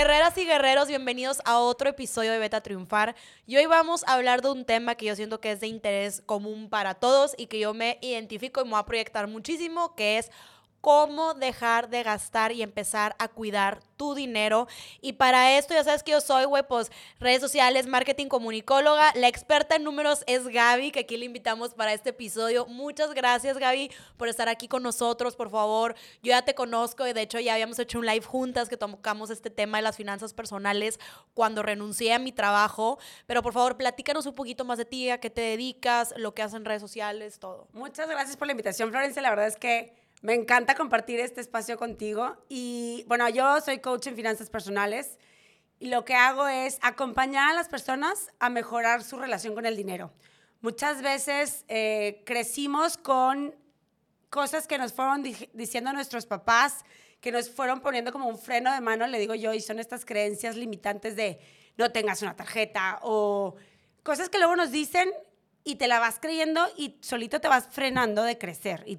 Guerreras y guerreros, bienvenidos a otro episodio de Beta Triunfar. Y hoy vamos a hablar de un tema que yo siento que es de interés común para todos y que yo me identifico y me voy a proyectar muchísimo, que es cómo dejar de gastar y empezar a cuidar tu dinero. Y para esto, ya sabes que yo soy, güey, pues redes sociales, marketing, comunicóloga. La experta en números es Gaby, que aquí le invitamos para este episodio. Muchas gracias, Gaby, por estar aquí con nosotros, por favor. Yo ya te conozco y de hecho ya habíamos hecho un live juntas que tocamos este tema de las finanzas personales cuando renuncié a mi trabajo. Pero por favor, platícanos un poquito más de ti, a qué te dedicas, lo que haces en redes sociales, todo. Muchas gracias por la invitación, Florencia. La verdad es que me encanta compartir este espacio contigo. Y bueno, yo soy coach en finanzas personales y lo que hago es acompañar a las personas a mejorar su relación con el dinero. Muchas veces eh, crecimos con cosas que nos fueron diciendo nuestros papás, que nos fueron poniendo como un freno de mano, le digo yo, y son estas creencias limitantes de no tengas una tarjeta o cosas que luego nos dicen y te la vas creyendo y solito te vas frenando de crecer y,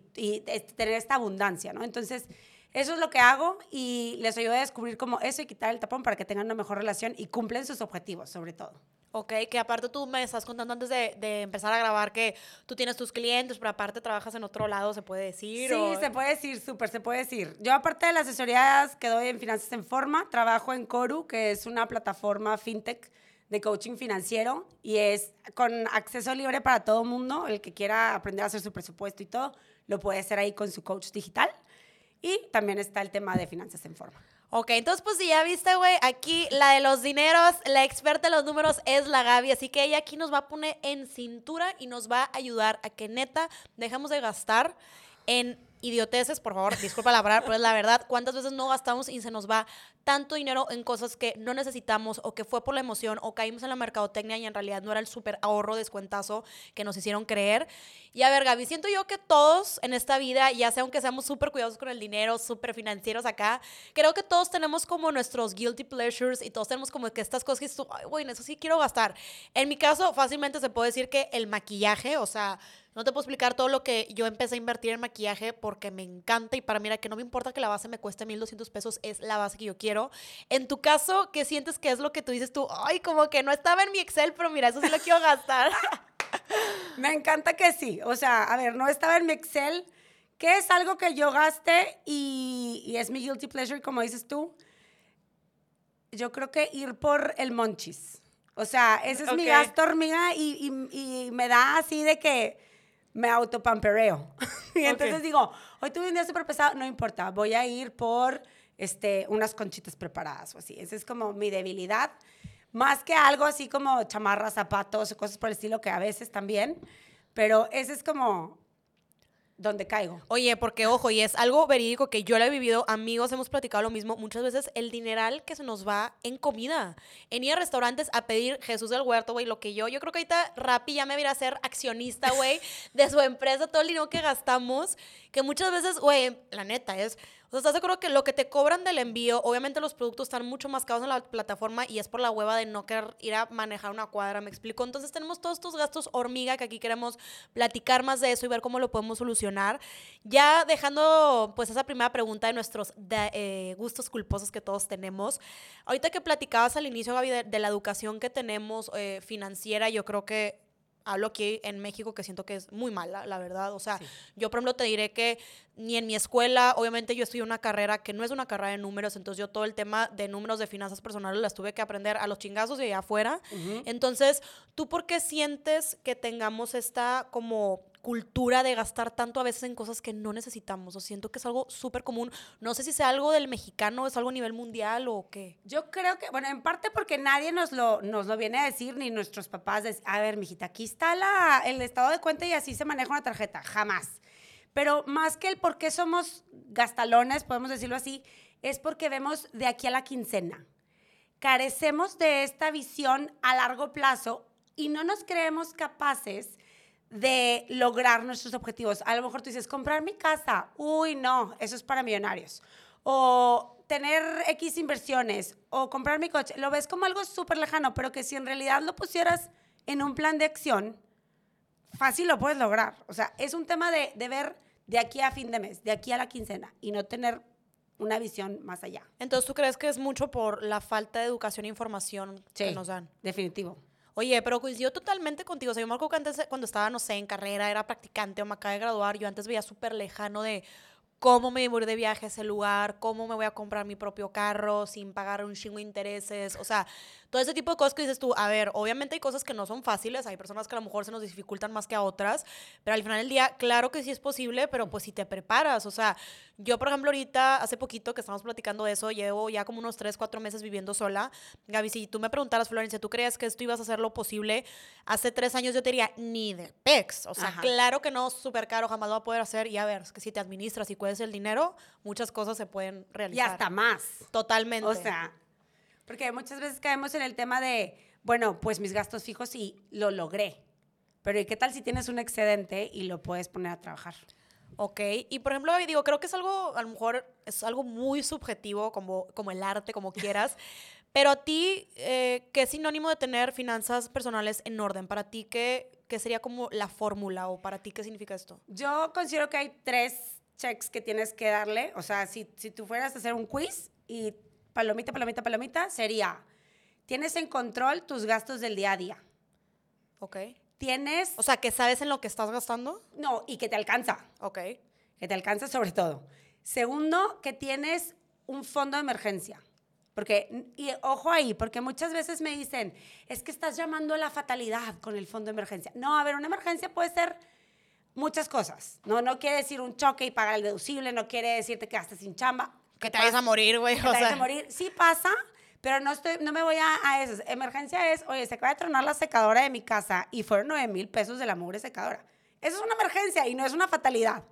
tener esta abundancia, ¿no? Entonces, eso es lo que hago y les ayudo a descubrir cómo eso y quitar el tapón para que tengan una mejor relación y cumplen sus objetivos, sobre todo. Ok, que aparte tú me estás contando antes de, de, empezar a grabar que tú tienes tus clientes, pero aparte trabajas en otro lado, ¿se puede decir? Sí, se puede decir, súper, se puede decir. Yo aparte de las asesorías que doy en Finanzas en Forma, trabajo en Coru, que es una plataforma fintech de coaching financiero y es con acceso libre para todo mundo. El que quiera aprender a hacer su presupuesto y todo, lo puede hacer ahí con su coach digital. Y también está el tema de finanzas en forma. Ok, entonces pues si ya viste, güey, aquí la de los dineros, la experta en los números es la Gaby, así que ella aquí nos va a poner en cintura y nos va a ayudar a que neta dejemos de gastar en idioteces, por favor, disculpa la palabra, pero es la verdad, ¿cuántas veces no gastamos y se nos va tanto dinero en cosas que no necesitamos o que fue por la emoción o caímos en la mercadotecnia y en realidad no era el súper ahorro descuentazo que nos hicieron creer? Y a ver, Gaby, siento yo que todos en esta vida, ya sea aunque seamos súper cuidadosos con el dinero, súper financieros acá, creo que todos tenemos como nuestros guilty pleasures y todos tenemos como que estas cosas que tú, ay, güey, eso sí quiero gastar. En mi caso, fácilmente se puede decir que el maquillaje, o sea, no te puedo explicar todo lo que yo empecé a invertir en maquillaje porque me encanta y para mí era que no me importa que la base me cueste 1200 pesos, es la base que yo quiero. En tu caso, ¿qué sientes que es lo que tú dices tú? Ay, como que no estaba en mi Excel, pero mira, eso sí lo quiero gastar. me encanta que sí. O sea, a ver, no estaba en mi Excel, que es algo que yo gaste y, es mi guilty pleasure, como dices tú. Yo creo que ir por el monchis. O sea, ese es mi gasto hormiga y, y me da así de que me autopampereo. y entonces digo, hoy tuve un día súper pesado, no importa, voy a ir por este, unas conchitas preparadas o así. Esa es como mi debilidad. Más que algo así como chamarras, zapatos o cosas por el estilo, que a veces también. Pero ese es como donde caigo. Oye, porque ojo, y es algo verídico que yo lo he vivido, amigos, hemos platicado lo mismo, muchas veces el dineral que se nos va en comida, en ir a restaurantes a pedir Jesús del Huerto, güey, lo que yo, yo creo que ahorita Rappi ya me viera a ser accionista, güey, de su empresa, todo el dinero que gastamos, que muchas veces, güey, la neta es o sea, ¿estás de acuerdo que lo que te cobran del envío, obviamente los productos están mucho más caros en la plataforma y es por la hueva de no querer ir a manejar una cuadra, me explico? Entonces tenemos todos estos gastos hormiga que aquí queremos platicar más de eso y ver cómo lo podemos solucionar. Ya dejando pues esa primera pregunta de nuestros eh, gustos culposos que todos tenemos. Ahorita que platicabas al inicio, Gaby, de, la educación que tenemos eh, financiera, yo creo que hablo aquí en México que siento que es muy mala, la verdad. O sea, yo por ejemplo te diré que ni en mi escuela, obviamente yo estudié una carrera que no es una carrera de números, entonces yo todo el tema de números de finanzas personales las tuve que aprender a los chingazos y allá afuera. Entonces, ¿tú por qué sientes que tengamos esta como cultura de gastar tanto a veces en cosas que no necesitamos. O siento que es algo súper común. No sé si sea algo del mexicano, es algo a nivel mundial o qué. Yo creo que, bueno, en parte porque nadie nos lo, nos lo viene a decir, ni nuestros papás. a ver, mijita, aquí está la, el estado de cuenta y así se maneja una tarjeta. Jamás. Pero más que el por qué somos gastalones, podemos decirlo así, es porque vemos de aquí a la quincena. Carecemos de esta visión a largo plazo y no nos creemos capaces de lograr nuestros objetivos. A lo mejor tú dices, comprar mi casa, uy, no, eso es para millonarios. O tener X inversiones, o comprar mi coche, lo ves como algo súper lejano, pero que si en realidad lo pusieras en un plan de acción, fácil lo puedes lograr. O sea, es un tema de, de ver de aquí a fin de mes, de aquí a la quincena, y no tener una visión más allá. Entonces, ¿tú crees que es mucho por la falta de educación e información que nos dan? Definitivo. Oye, pero coincido totalmente contigo. O sea, yo me acuerdo que antes, cuando estaba, no sé, en carrera, era practicante o me acaba de graduar, yo antes veía súper lejano de cómo me voy de viaje a ese lugar, cómo me voy a comprar mi propio carro sin pagar un chingo de intereses, o sea, todo ese tipo de cosas que dices tú, a ver, obviamente hay cosas que no son fáciles, hay personas que a lo mejor se nos dificultan más que a otras, pero al final del día, claro que sí es posible, pero pues si te preparas, o sea, yo por ejemplo ahorita, hace poquito que estamos platicando de eso, llevo ya como unos 3, 4 meses viviendo sola, Gaby, si tú me preguntaras, Florencia, ¿tú crees que esto ibas a hacer lo posible? Hace tres años yo te diría, ni de pex, o sea, claro que no, súper caro, jamás lo va a poder hacer, y a ver, es que si te administras y puedes el dinero, muchas cosas se pueden realizar. Y hasta más. Totalmente. O sea, porque muchas veces caemos en el tema de, bueno, pues mis gastos fijos y lo logré. Pero ¿y qué tal si tienes un excedente y lo puedes poner a trabajar? Ok, y por ejemplo, digo, creo que es algo, a lo mejor es algo muy subjetivo, como, como el arte, como quieras, pero a ti, eh, ¿qué es sinónimo de tener finanzas personales en orden? Para ti, ¿qué, qué sería como la fórmula o para ti qué significa esto? Yo considero que hay tres checks que tienes que darle. O sea, si, si tú fueras a hacer un quiz y palomita, palomita, palomita, sería, tienes en control tus gastos del día a día. Ok. Tienes... O sea, que sabes en lo que estás gastando. No, y que te alcanza. Ok. Que te alcanza sobre todo. Segundo, que tienes un fondo de emergencia. Porque, y ojo ahí, porque muchas veces me dicen, es que estás llamando a la fatalidad con el fondo de emergencia. No, a ver, una emergencia puede ser muchas cosas. No, no quiere decir un choque y pagar el deducible, no quiere decir que quedaste sin chamba. Que te vayas a morir, güey. Que te vayas a morir. Sí pasa, pero no, estoy, no me voy a, a eso. Emergencia es, oye, se acaba de tronar la secadora de mi casa y fueron 9 mil pesos de la mugre secadora. Eso es una emergencia y no es una fatalidad.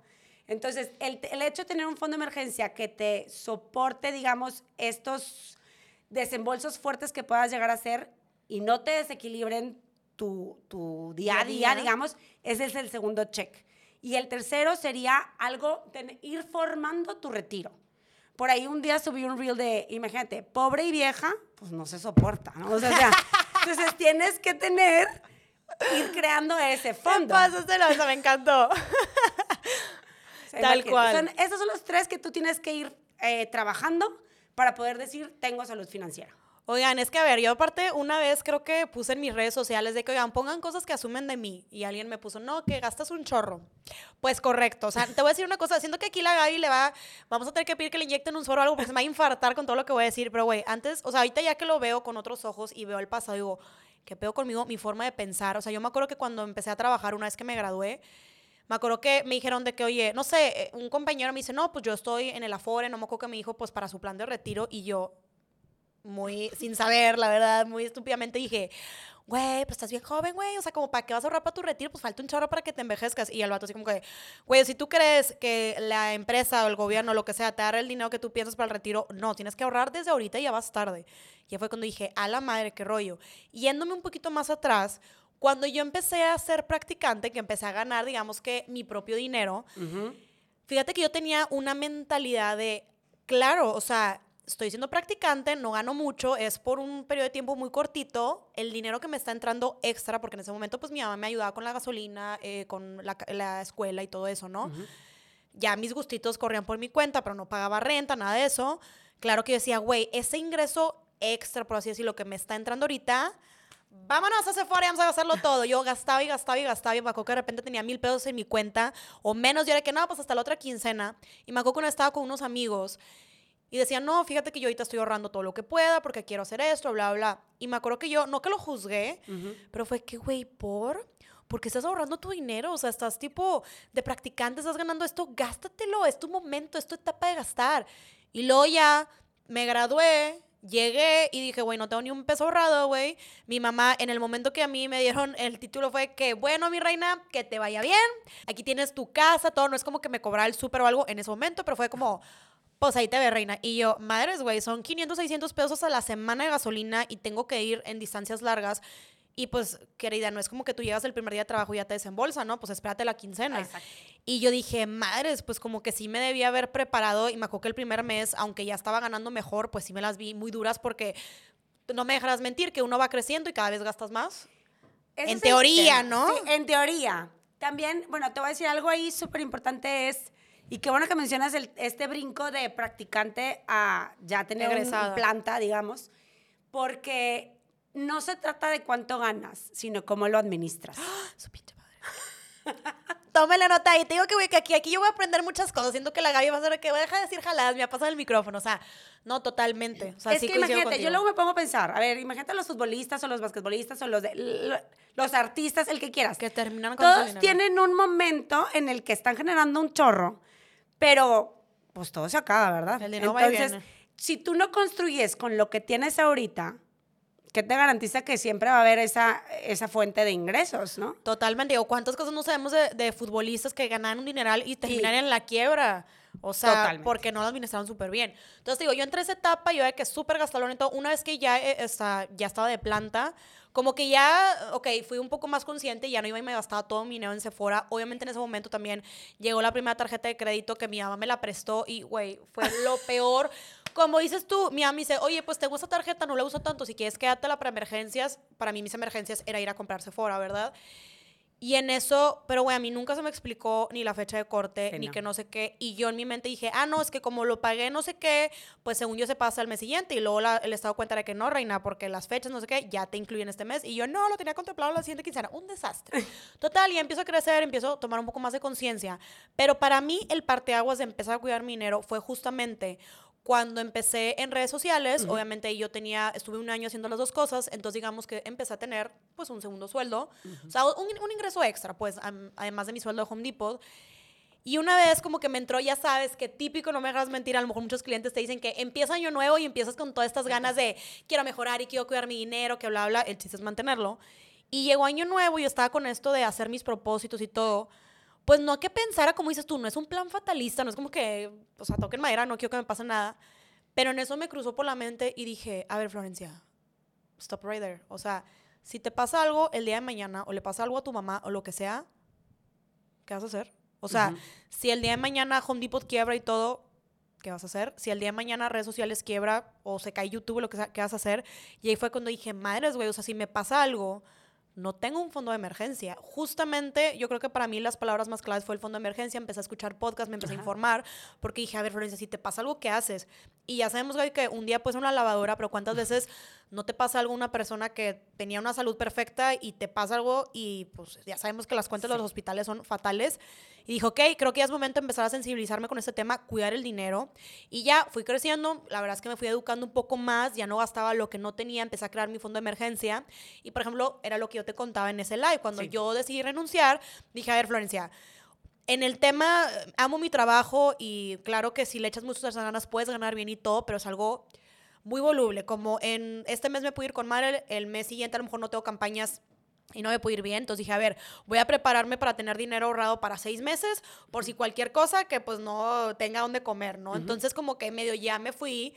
Entonces, el, el, hecho de tener un fondo de emergencia que te soporte, digamos, estos desembolsos fuertes que puedas llegar a hacer y no te desequilibren tu, tu día a día, digamos, ese es el segundo check. Y el tercero sería algo, de ir formando tu retiro. Por ahí un día subí un reel de, imagínate, pobre y vieja, pues no se soporta, ¿no? O sea, entonces tienes que tener, ir creando ese fondo. Pásaselo, me encantó. Tal cual. Son, esos son los tres que tú tienes que ir eh, trabajando para poder decir, tengo salud financiera. Oigan, es que a ver, yo aparte una vez creo que puse en mis redes sociales de que, oigan, pongan cosas que asumen de mí. Y alguien me puso, no, que gastas un chorro. Pues correcto. O sea, te voy a decir una cosa, siento que aquí la Gaby le va, vamos a tener que pedir que le inyecten un suero o algo porque se me va a infartar con todo lo que voy a decir. Pero, güey, antes, o sea, ahorita ya que lo veo con otros ojos y veo el pasado, digo, ¿qué pedo conmigo? Mi forma de pensar. O sea, yo me acuerdo que cuando empecé a trabajar, una vez que me gradué, me acuerdo que me dijeron de que, oye, no sé, eh, un compañero me dice, no, pues yo estoy en el Afore, no me acuerdo que me dijo, pues para su plan de retiro, y yo, muy sin saber, la verdad, muy estúpidamente dije, güey, pues estás bien joven, güey, o sea, como para qué vas a ahorrar para tu retiro, pues falta un chorro para que te envejezcas. Y el vato así como que, güey, si tú crees que la empresa o el gobierno, lo que sea, te dará el dinero que tú piensas para el retiro, no, tienes que ahorrar desde ahorita y ya vas tarde. Y fue cuando dije, a la madre, qué rollo. Yéndome un poquito más atrás, cuando yo empecé a ser practicante, que empecé a ganar, digamos que mi propio dinero, fíjate que yo tenía una mentalidad de, claro, o sea, estoy siendo practicante, no gano mucho, es por un periodo de tiempo muy cortito, el dinero que me está entrando extra, porque en ese momento pues mi mamá me ayudaba con la gasolina, eh, con la, la, escuela y todo eso, ¿no? Ya mis gustitos corrían por mi cuenta, pero no pagaba renta, nada de eso. Claro que yo decía, güey, ese ingreso extra, por así decirlo, que me está entrando ahorita, vámonos a Sephora y vamos a gastarlo todo. Yo gastaba y gastaba y gastaba y me acuerdo que de repente tenía mil pesos en mi cuenta o menos. Yo era que no, pues hasta la otra quincena. Y me acuerdo que una estaba con unos amigos y decía, no, fíjate que yo ahorita estoy ahorrando todo lo que pueda porque quiero hacer esto, bla, bla. Y me acuerdo que yo, no que lo juzgué, pero fue que, güey, ¿por? Porque estás ahorrando tu dinero, o sea, estás tipo de practicante, estás ganando esto, gástatelo, es tu momento, es tu etapa de gastar. Y luego ya me gradué, llegué y dije, güey, no tengo ni un peso ahorrado, güey. Mi mamá, en el momento que a mí me dieron el título, fue que, bueno, mi reina, que te vaya bien. Aquí tienes tu casa, todo. No es como que me cobrara el súper o algo en ese momento, pero fue como, pues ahí te ve, reina. Y yo, madres, güey, son 500, 600 pesos a la semana de gasolina y tengo que ir en distancias largas. Y pues, querida, no es como que tú llegas el primer día de trabajo y ya te desembolsa, ¿no? Pues espérate la quincena. Exacto. Y yo dije, madres, pues como que sí me debía haber preparado. Y me acuerdo que el primer mes, aunque ya estaba ganando mejor, pues sí me las vi muy duras porque no me dejarás mentir que uno va creciendo y cada vez gastas más. en teoría, ¿no? Sí, en teoría. También, bueno, te voy a decir algo ahí súper importante es Y qué bueno que mencionas el- este brinco de practicante a ya tener un- un Egresada. planta, digamos, porque no se trata de cuánto ganas, sino cómo lo administras. Su pinche madre. Tómale nota ahí. Te digo que, güey, que aquí, aquí yo voy a aprender muchas cosas. Siento que la Gaby va a ser que deja de decir jaladas, me ha pasado el micrófono. O sea, no, totalmente. O sea, es sí que imagínate, contigo. yo luego me pongo a pensar, a ver, imagínate a los futbolistas o los basquetbolistas o los, de- los artistas, el que quieras. Que terminan con Todos tienen un momento en el que están generando un chorro, pero pues todo se acaba, ¿verdad? El dinero Entonces, si tú no construyes con lo que tienes ahorita, ¿qué te garantiza que siempre va a haber esa, esa fuente de ingresos, no? Totalmente. Digo, ¿cuántas cosas no sabemos de, de futbolistas que ganan un dineral y terminan en la quiebra? O sea, Totalmente. porque no lo administraron súper bien. Entonces, digo, yo entré a esa etapa, yo de que súper gastalón y todo. Una vez que ya, eh, está, ya estaba de planta, como que ya, ok, fui un poco más consciente, ya no iba y me gastaba todo mi dinero en Sephora. Obviamente en ese momento también llegó la primera tarjeta de crédito que mi mamá me la prestó y, güey, fue lo peor. Como dices tú, mi mamá me dice, oye, pues tengo esta tarjeta, no la uso tanto, si quieres quédatela para emergencias. Para mí mis emergencias era ir a comprar Sephora, ¿verdad? Y en eso, pero güey, a mí nunca se me explicó ni la fecha de corte, Sí, ni no. que no sé qué. Y yo en mi mente dije, ah, no, es que como lo pagué no sé qué, pues según yo se pasa el mes siguiente. Y luego la- el estado cuenta de que no, reina, porque las fechas no sé qué, ya te incluyen este mes. Y yo no, lo tenía contemplado la siguiente quincena. Un desastre. Total, y empiezo a crecer, empiezo a tomar un poco más de conciencia. Pero para mí, el parteaguas de empezar a cuidar mi dinero fue justamente cuando empecé en redes sociales, obviamente yo tenía, estuve un año haciendo las dos cosas, entonces digamos que empecé a tener pues un segundo sueldo, o sea, un, un ingreso extra, pues además de mi sueldo de Home Depot. Y una vez como que me entró, ya sabes, que típico, no me hagas mentir, a lo mejor muchos clientes te dicen que empieza año nuevo y empiezas con todas estas ganas de quiero mejorar y quiero cuidar mi dinero, que bla, bla, el chiste es mantenerlo. Y llegó año nuevo y yo estaba con esto de hacer mis propósitos y todo. Pues no que pensara, como dices tú, no es un plan fatalista, no es como que, o sea, toquen madera, no quiero que me pase nada. Pero en eso me cruzó por la mente y dije, a ver, Florencia, stop right there. O sea, si te pasa algo el día de mañana o le pasa algo a tu mamá o lo que sea, ¿qué vas a hacer? O sea, si el día de mañana Home Depot quiebra y todo, ¿qué vas a hacer? Si el día de mañana redes sociales quiebra o se cae YouTube lo que sea, ¿qué vas a hacer? Y ahí fue cuando dije, madres, güey, o sea, si me pasa algo, no tengo un fondo de emergencia. Justamente, yo creo que para mí las palabras más claves fue el fondo de emergencia. Empecé a escuchar podcast, me empecé a informar, porque dije, a ver, Florencia, si te pasa algo, ¿qué haces? Y ya sabemos, güey, que un día puedes una lavadora, pero ¿cuántas veces no te pasa algo una persona que tenía una salud perfecta y te pasa algo y pues ya sabemos que las cuentas de los hospitales son fatales? Y dijo, ok, creo que ya es momento de empezar a sensibilizarme con este tema, cuidar el dinero. Y ya fui creciendo, la verdad es que me fui educando un poco más, ya no gastaba lo que no tenía, empecé a crear mi fondo de emergencia. Y por ejemplo, era lo que yo te contaba en ese live. Cuando Sí. yo decidí renunciar, dije, a ver, Florencia, en el tema, amo mi trabajo y claro que si le echas muchas ganas puedes ganar bien y todo, pero es algo muy voluble. Como en este mes me pude ir con madre, el mes siguiente a lo mejor no tengo campañas y no me pude ir bien. Entonces dije, a ver, voy a prepararme para tener dinero ahorrado para seis meses por si cualquier cosa que pues no tenga dónde comer, ¿no? Entonces como que medio ya me fui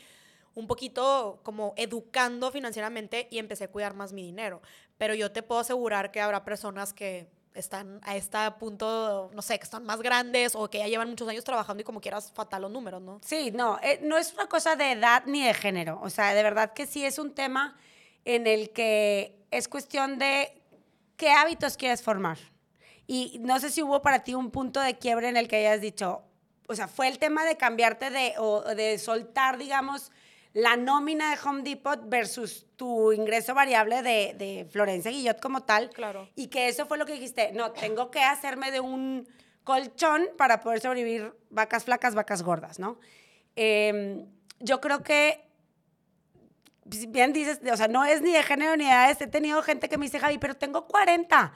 un poquito como educando financieramente y empecé a cuidar más mi dinero. Pero yo te puedo asegurar que habrá personas que están a este punto, no sé, que están más grandes o que ya llevan muchos años trabajando y como quieras fatal los números, ¿no? Sí, no, eh, no es una cosa de edad ni de género. O sea, de verdad que sí es un tema en el que es cuestión de qué hábitos quieres formar. Y no sé si hubo para ti un punto de quiebre en el que hayas dicho, o sea, fue el tema de cambiarte de, o de soltar, digamos, la nómina de Home Depot versus tu ingreso variable de, de Florencia Guillot como tal. Claro. Y que eso fue lo que dijiste, no, tengo que hacerme de un colchón para poder sobrevivir vacas flacas, vacas gordas, ¿no? Eh, yo creo que, bien dices, o sea, no es ni de género ni de edades, he tenido gente que me dice, Javi, pero tengo 40.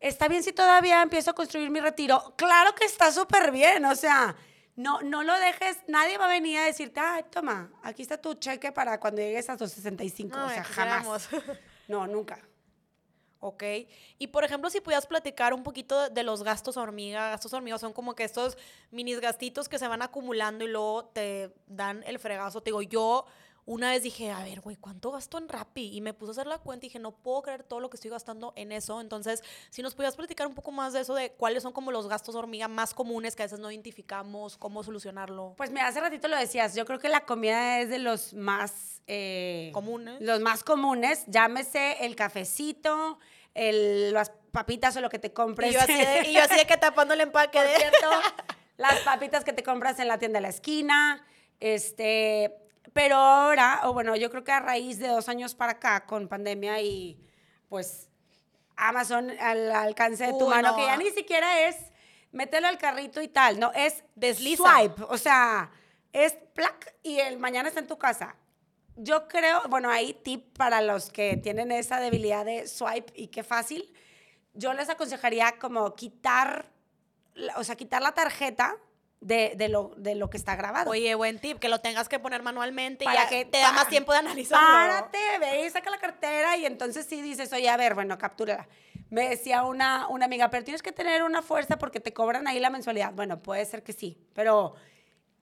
Está bien si todavía empiezo a construir mi retiro. Claro que está súper bien, o sea, no, no lo dejes, nadie va a venir a decirte, ay, toma, aquí está tu cheque para cuando llegues a tus 65, o Ay, sea, jamás. quisiéramos. No, nunca. Ok. Y por ejemplo, si pudieras platicar un poquito de los gastos hormiga. Gastos hormiga son como que estos minis gastitos que se van acumulando y luego te dan el fregazo. Te digo, yo una vez dije, a ver, güey, ¿cuánto gasto en Rappi? Y me puse a hacer la cuenta y dije, no puedo creer todo lo que estoy gastando en eso. Entonces, si nos pudieras platicar un poco más de eso, de cuáles son como los gastos hormiga más comunes que a veces no identificamos, cómo solucionarlo. Pues mira, hace ratito lo decías, yo creo que la comida es de los más... eh, Comunes. Los más comunes, llámese el cafecito, el, las papitas o lo que te compres. Y yo así de, y yo así de que tapando el empaque Por de... cierto, las papitas que te compras en la tienda de la esquina, este, pero ahora, o bueno, yo creo que a raíz de dos años para acá, con pandemia y pues Amazon al alcance de tu Uy, mano, no. que ya ni siquiera es mételo al carrito y tal, no, es Desliza. swipe, o sea, es plac y el mañana está en tu casa. Yo creo, bueno, hay tip para los que tienen esa debilidad de swipe y qué fácil. Yo les aconsejaría como quitar, o sea, quitar la tarjeta de, de lo, de lo que está grabado. Oye, buen tip, que lo tengas que poner manualmente y ya que te da más tiempo de analizarlo. Párate, ve y saca la cartera y entonces sí dices, oye, a ver, bueno, captúrala. Me decía una, una amiga, pero tienes que tener una fuerza porque te cobran ahí la mensualidad. Bueno, puede ser que sí, pero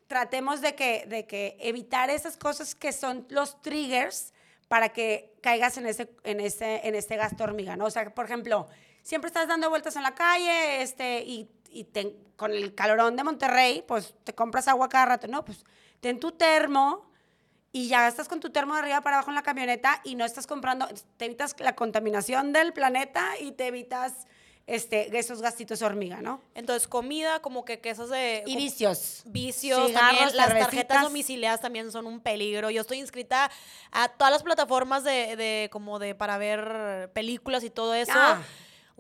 tratemos de que, de que evitar esas cosas que son los triggers para que caigas en ese, en ese, en este gasto hormiga, ¿no? O sea, por ejemplo, siempre estás dando vueltas en la calle este, y, y te- con el calorón de Monterrey, pues te compras agua cada rato, ¿no? Pues ten tu termo y ya estás con tu termo de arriba para abajo en la camioneta y no estás comprando, te evitas la contaminación del planeta y te evitas este, esos gastitos hormiga, ¿no? Entonces, comida, como que quesos de... Y vicios. Vicios, Cigarros, también las tarjetas domiciliadas también son un peligro. Yo estoy inscrita a todas las plataformas de, de como de para ver películas y todo eso. Ah.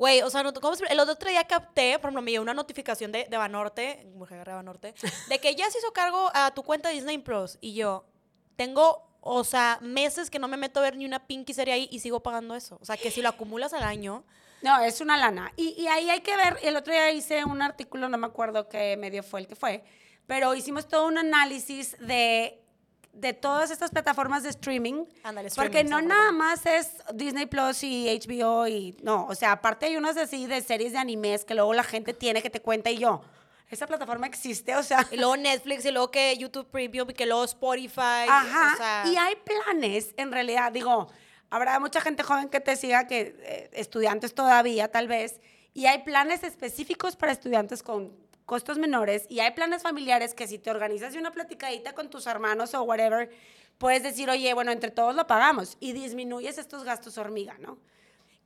Güey, o sea, no, ¿cómo se- el otro día capté, por ejemplo, me llegó una notificación de, de Banorte, mujer de Banorte, de que ya se hizo cargo a tu cuenta de Disney Plus. Y yo, tengo, o sea, meses que no me meto a ver ni una pinky serie ahí y sigo pagando eso. O sea, que si lo acumulas al año, No, es una lana. Y, y ahí hay que ver, el otro día hice un artículo, no me acuerdo qué medio fue el que fue, pero hicimos todo un análisis de, de todas estas plataformas de streaming. Porque streaming, no se me nada más es Disney Plus y HBO y no, o sea, aparte hay unas así de series de animes que luego la gente tiene que te cuenta y yo, esa plataforma existe, o sea, y luego Netflix, y luego que YouTube Premium, y que luego Spotify. Ajá. o sea, y hay planes, en realidad, digo, habrá mucha gente joven que te siga, que eh, estudiantes todavía, tal vez, y hay planes específicos para estudiantes con costos menores, y hay planes familiares que si te organizas una platicadita con tus hermanos o whatever, puedes decir, oye, bueno, entre todos lo pagamos, y disminuyes estos gastos hormiga, ¿no?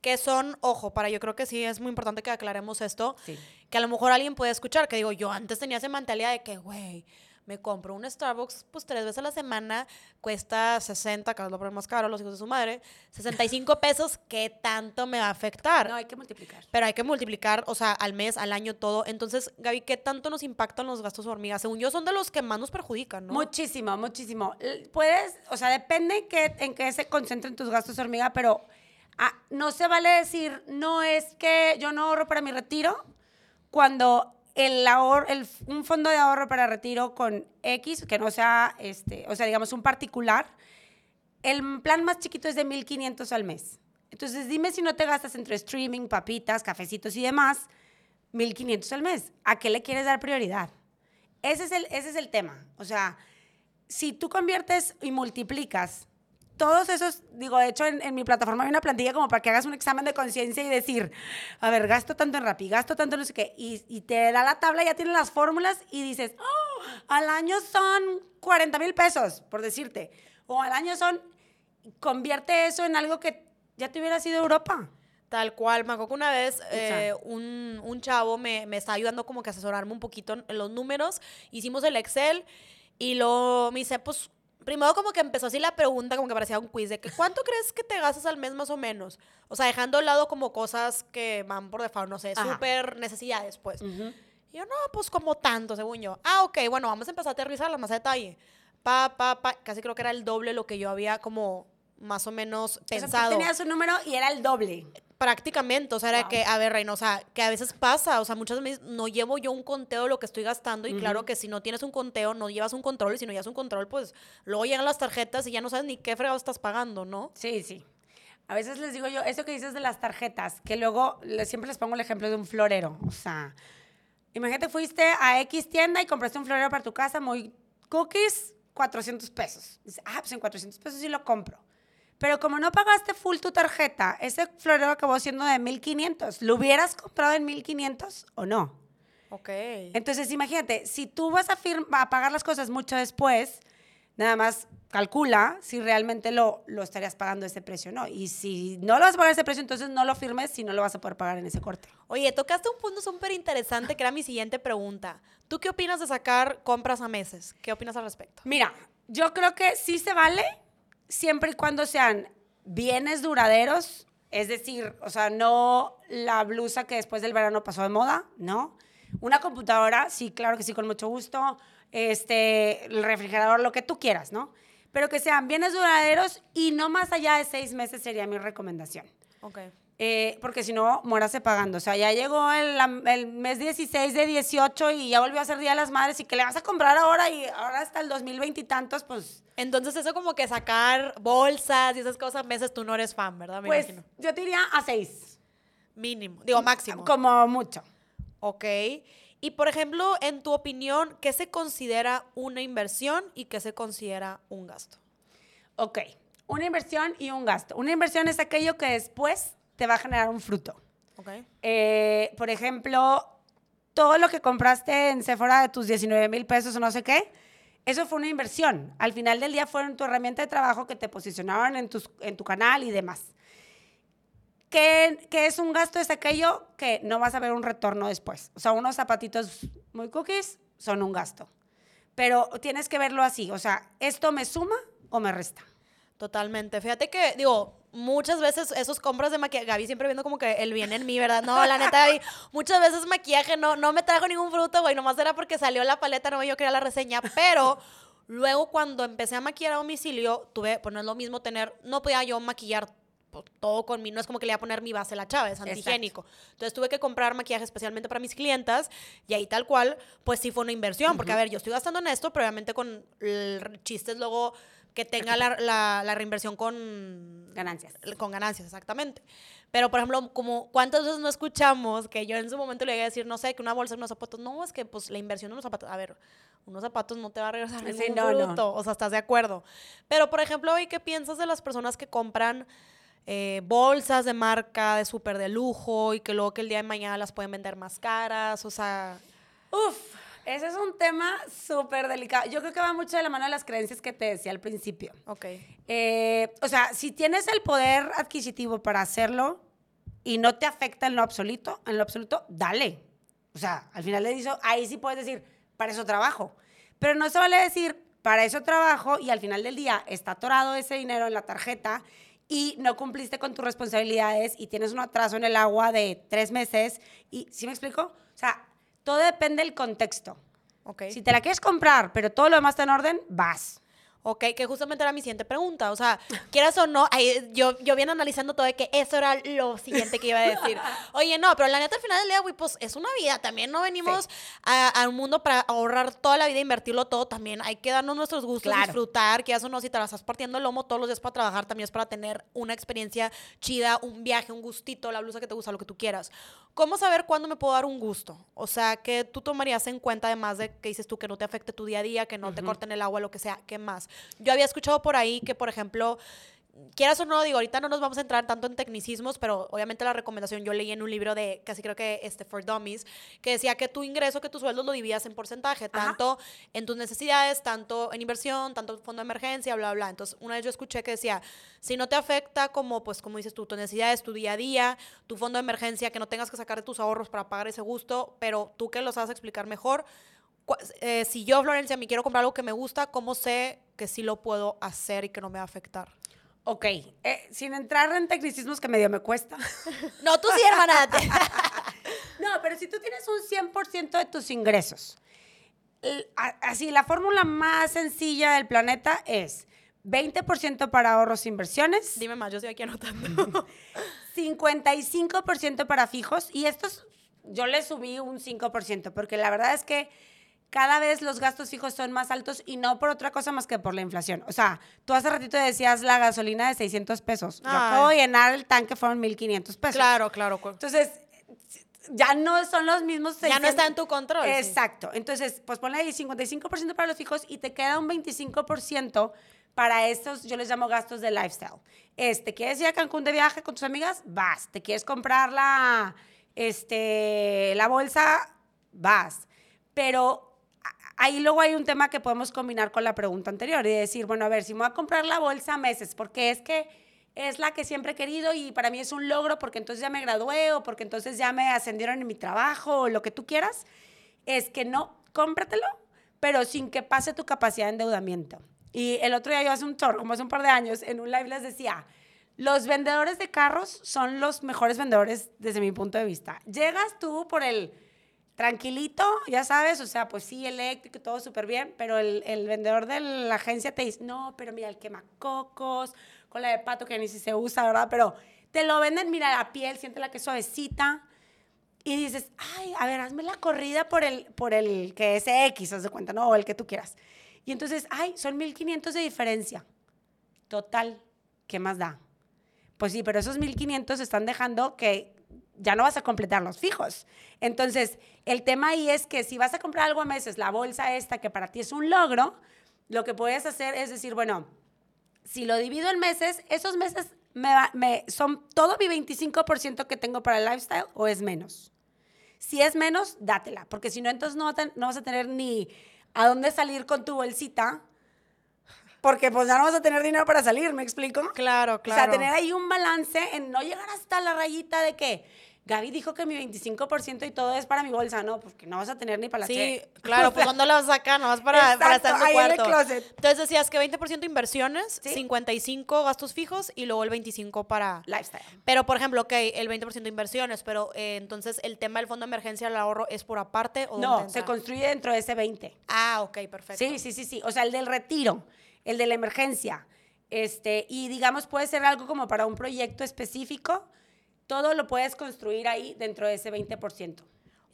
que son, ojo, para yo creo que sí es muy importante que aclaremos esto, Sí. que a lo mejor alguien puede escuchar, que digo, yo antes tenía esa mentalidad de que, güey, me compro un Starbucks pues tres veces a la semana, cuesta 60, que es lo más caro, los hijos de su madre, 65 pesos, ¿qué tanto me va a afectar? No, hay que multiplicar. Pero hay que multiplicar, o sea, al mes, al año, todo. Entonces, Gaby, ¿qué tanto nos impactan los gastos hormigas? Según yo, son de los que más nos perjudican, ¿no? Muchísimo, muchísimo. Puedes, o sea, depende en qué, en qué se concentren tus gastos hormiga, pero ah, no se vale decir, no es que yo no ahorro para mi retiro, cuando el ahorro, el, un fondo de ahorro para retiro con X, que no sea, este, o sea, digamos, un particular, el plan más chiquito es de 1.500 al mes. Entonces, dime si no te gastas entre streaming, papitas, cafecitos y demás, 1.500 al mes. ¿A qué le quieres dar prioridad? Ese es el, ese es el tema. O sea, si tú conviertes y multiplicas todos esos, digo, de hecho en, en mi plataforma hay una plantilla como para que hagas un examen de conciencia y decir, a ver, gasto tanto en Rappi, gasto tanto en no sé qué, y, y te da la tabla, ya tienes las fórmulas y dices, "Oh, al año son 40 mil pesos, por decirte, o al año son, convierte eso en algo que ya te hubiera sido Europa. Tal cual, me acuerdo que una vez eh, un, un chavo me, me estaba ayudando como que a asesorarme un poquito en, los números, hicimos el Excel y luego me dice, pues, primero como que empezó así la pregunta, como que parecía un quiz, de que ¿cuánto crees que te gastas al mes más o menos? O sea, dejando a un lado como cosas que van por default, no sé, súper necesidades, pues. Y yo, no, pues como tanto, según yo. Ah, ok, bueno, vamos a empezar a aterrizarla más a detalle. Pa, pa, pa, casi creo que era el doble lo que yo había como más o menos O sea, pensado tenías un número y era el doble. Prácticamente, o sea, era Wow. que, a ver, Reina, o sea, que a veces pasa, o sea, muchas veces no llevo yo un conteo de lo que estoy gastando y claro que si no tienes un conteo, no llevas un control y si no llevas un control, pues luego llegan las tarjetas y ya no sabes ni qué fregado estás pagando, ¿no? Sí, sí. A veces les digo yo, eso que dices de las tarjetas, que luego le- siempre les pongo el ejemplo de un florero. O sea, imagínate, fuiste a X tienda y compraste un florero para tu casa, muy cookies, 400 pesos. Dices, ah, pues en 400 pesos sí lo compro. Pero como no pagaste full tu tarjeta, ese florero acabó siendo de 1500. ¿Lo hubieras comprado en 1500 o no? Ok. Entonces, imagínate, si tú vas a, a pagar las cosas mucho después, Nada más calcula si realmente lo, lo estarías pagando ese precio, ¿no? Y si no lo vas a pagar ese precio, entonces no lo firmes si no lo vas a poder pagar en ese corte. Oye, tocaste un punto súper interesante que era mi siguiente pregunta. ¿Tú qué opinas de sacar compras a meses? ¿Qué opinas al respecto? Mira, yo creo que sí se vale siempre y cuando sean bienes duraderos, es decir, o sea, no la blusa que después del verano pasó de moda, ¿no? Una computadora, sí, claro que sí, con mucho gusto. Este, el refrigerador, lo que tú quieras, ¿no? Pero que sean bienes duraderos y no más allá de seis meses sería mi recomendación. Ok. Eh, porque si no, muérase pagando. O sea, ya llegó el, el, mes 16 de 18 y ya volvió a ser Día de las Madres y que le vas a comprar ahora y ahora hasta el 2020 y tantos, pues... Entonces eso como que sacar bolsas y esas cosas meses tú no eres fan, ¿verdad? Me pues imagino. yo te diría a seis. Mínimo, digo máximo. Como mucho. Ok. Y por ejemplo, en tu opinión, ¿qué se considera una inversión y qué se considera un gasto? Ok, una inversión y un gasto. Una inversión es aquello que después te va a generar un fruto. Okay. Eh, por ejemplo, todo lo que compraste en Sephora de tus 19 mil pesos o no sé qué, eso fue una inversión. Al final del día fueron tu herramienta de trabajo que te posicionaron en, tus, en tu canal y demás. ¿Qué, ¿Qué, es un gasto? Es aquello que no vas a ver un retorno después. O sea, unos zapatitos muy cookies son un gasto. Pero tienes que verlo así. O sea, ¿esto me suma o me resta? Totalmente. Fíjate que, digo, muchas veces esos compras de maquillaje, Gaby siempre viendo como que el bien en mí, ¿verdad? No, la neta, Gaby, muchas veces maquillaje no, no me trajo ningún fruto, güey, nomás era porque salió la paleta, no, yo quería la reseña, pero luego cuando empecé a maquillar a domicilio, tuve, pues no es lo mismo tener, no podía yo maquillar todo con mí, no es como que le iba a poner mi base la chava, es antigénico. Entonces tuve que comprar maquillaje especialmente para mis clientas y ahí tal cual, pues sí fue una inversión, porque a ver, yo estoy gastando en esto, pero obviamente con chistes luego que tenga la, la, reinversión con ganancias. Con ganancias, exactamente. Pero, por ejemplo, como cuántas veces no escuchamos que yo en su momento le iba a decir, no sé, que una bolsa, unos zapatos, no, es que pues la inversión en unos zapatos, a ver, unos zapatos no te va a regresar ningún fruto, o sea, estás de acuerdo. Pero, por ejemplo, hoy, ¿qué piensas de las personas que compran eh, bolsas de marca, de súper de lujo, y que luego que el día de mañana las pueden vender más caras, o sea... Uf, ese es un tema súper delicado. Yo creo que va mucho de la mano de las creencias que te decía al principio. Ok. Eh, o sea, si tienes el poder adquisitivo para hacerlo y no te afecta en lo absoluto, en lo absoluto, dale. O sea, al final le dice, ahí sí puedes decir, para eso trabajo. Pero no se vale decir, para eso trabajo y al final del día está atorado ese dinero en la tarjeta y no cumpliste con tus responsabilidades y tienes un atraso en el agua de tres meses. Y, ¿Sí me explico? Todo depende del contexto. Okay. Si te la quieres comprar, pero todo lo demás está en orden, vas. Ok, que justamente era mi siguiente pregunta. O sea, quieras o no, yo, yo viene analizando todo de que eso era lo siguiente que iba a decir. Oye, no, pero la neta al final del día, güey, pues es una vida. También no venimos a, un mundo para ahorrar toda la vida e invertirlo todo. También hay que darnos nuestros gustos, disfrutar, que eso no, si te la estás partiendo el lomo todos los días para trabajar, también es para tener una experiencia chida, un viaje, un gustito, la blusa que te gusta, lo que tú quieras. ¿Cómo saber cuándo me puedo dar un gusto? O sea, que tú tomarías en cuenta, además de que dices tú que no te afecte tu día a día, que no te corten el agua, lo que sea, ¿qué más? Yo había escuchado por ahí que, por ejemplo, quieras o no, digo, ahorita no nos vamos a entrar tanto en tecnicismos, pero obviamente la recomendación yo leí en un libro de casi creo que este For Dummies, que decía que tu ingreso, que tu sueldo lo dividas en porcentaje, tanto en tus necesidades, tanto en inversión, tanto fondo de emergencia, bla, bla. Entonces, una vez yo escuché que decía, si no te afecta como, pues, como dices tú, tu necesidades, tu día a día, tu fondo de emergencia, que no tengas que sacar de tus ahorros para pagar ese gusto, pero tú que lo sabes explicar mejor, eh, si yo, Florencia, me quiero comprar algo que me gusta, ¿cómo sé que sí lo puedo hacer y que no me va a afectar? Ok, eh, sin entrar en tecnicismos que medio me cuesta. no, tú sí, hermana. no, pero si tú tienes un 100% de tus ingresos, así, la fórmula más sencilla del planeta es 20% para ahorros e inversiones. Dime más, yo estoy aquí anotando. 55% para fijos y estos yo le subí un 5% porque la verdad es que cada vez los gastos fijos son más altos y no por otra cosa más que por la inflación. O sea, tú hace ratito decías la gasolina de 600 pesos. Yo acabo de llenar el tanque, fueron 1.500 pesos. Claro, claro. Entonces, ya no son los mismos. Ya no está en tu control. Exacto. Entonces, pues ponle ahí 55% para los fijos y te queda un 25% para estos, yo les llamo gastos de lifestyle. Este, ¿quieres ir a Cancún de viaje con tus amigas? Vas. ¿Te quieres comprar la, este, la bolsa? Vas. Pero ahí luego hay un tema que podemos combinar con la pregunta anterior y decir, bueno, a ver, si me voy a comprar la bolsa meses, porque es que es la que siempre he querido y para mí es un logro porque entonces ya me gradué o porque entonces ya me ascendieron en mi trabajo o lo que tú quieras, es que no, cómpratelo, pero sin que pase tu capacidad de endeudamiento. Y el otro día yo hace un chorro, como hace un par de años, en un live les decía, los vendedores de carros son los mejores vendedores desde mi punto de vista. Llegas tú por el tranquilito, ya sabes, o sea, pues sí, eléctrico, todo súper bien, pero el, el, vendedor de la agencia te dice, no, pero mira, el quemacocos, con la de pato que ni si se usa, ¿verdad? Pero te lo venden, mira la piel, siéntela que es suavecita. Y dices, ay, a ver, hazme la corrida por el, por el que es X, haz de cuenta, ¿no? O el que tú quieras. Y entonces, ay, son 1500 de diferencia. Total, ¿qué más da? Pues sí, pero esos 1500 están dejando que ya no vas a completar los fijos. Entonces, el tema ahí es que si vas a comprar algo a meses, la bolsa esta que para ti es un logro, lo que puedes hacer es decir, bueno, si lo divido en meses, esos meses me, son todo mi 25% que tengo para el lifestyle o es menos. Si es menos, dátela, porque si no, entonces no, no vas a tener ni a dónde salir con tu bolsita, porque pues ya no vas a tener dinero para salir, ¿me explico? Claro, claro. O sea, tener ahí un balance en no llegar hasta la rayita de que Gaby dijo que mi 25% y todo es para mi bolsa, ¿no? Porque no vas a tener ni para la Sí, claro, pues ¿dónde la vas a sacar? No vas para, Exacto, para estar en tu ahí cuarto. en el closet. Entonces decías que 20% inversiones, Sí. 55 gastos fijos y luego el 25 para... Lifestyle. Pero, por ejemplo, ok, el 20% inversiones, pero eh, entonces el tema del fondo de emergencia, el ahorro, ¿es por aparte o No, se construye dentro de ese 20. Ah, ok, perfecto. Sí, sí, sí, sí. O sea, el del retiro, el de la emergencia. Este, y digamos, puede ser algo como para un proyecto específico. Todo lo puedes construir ahí dentro de ese 20%.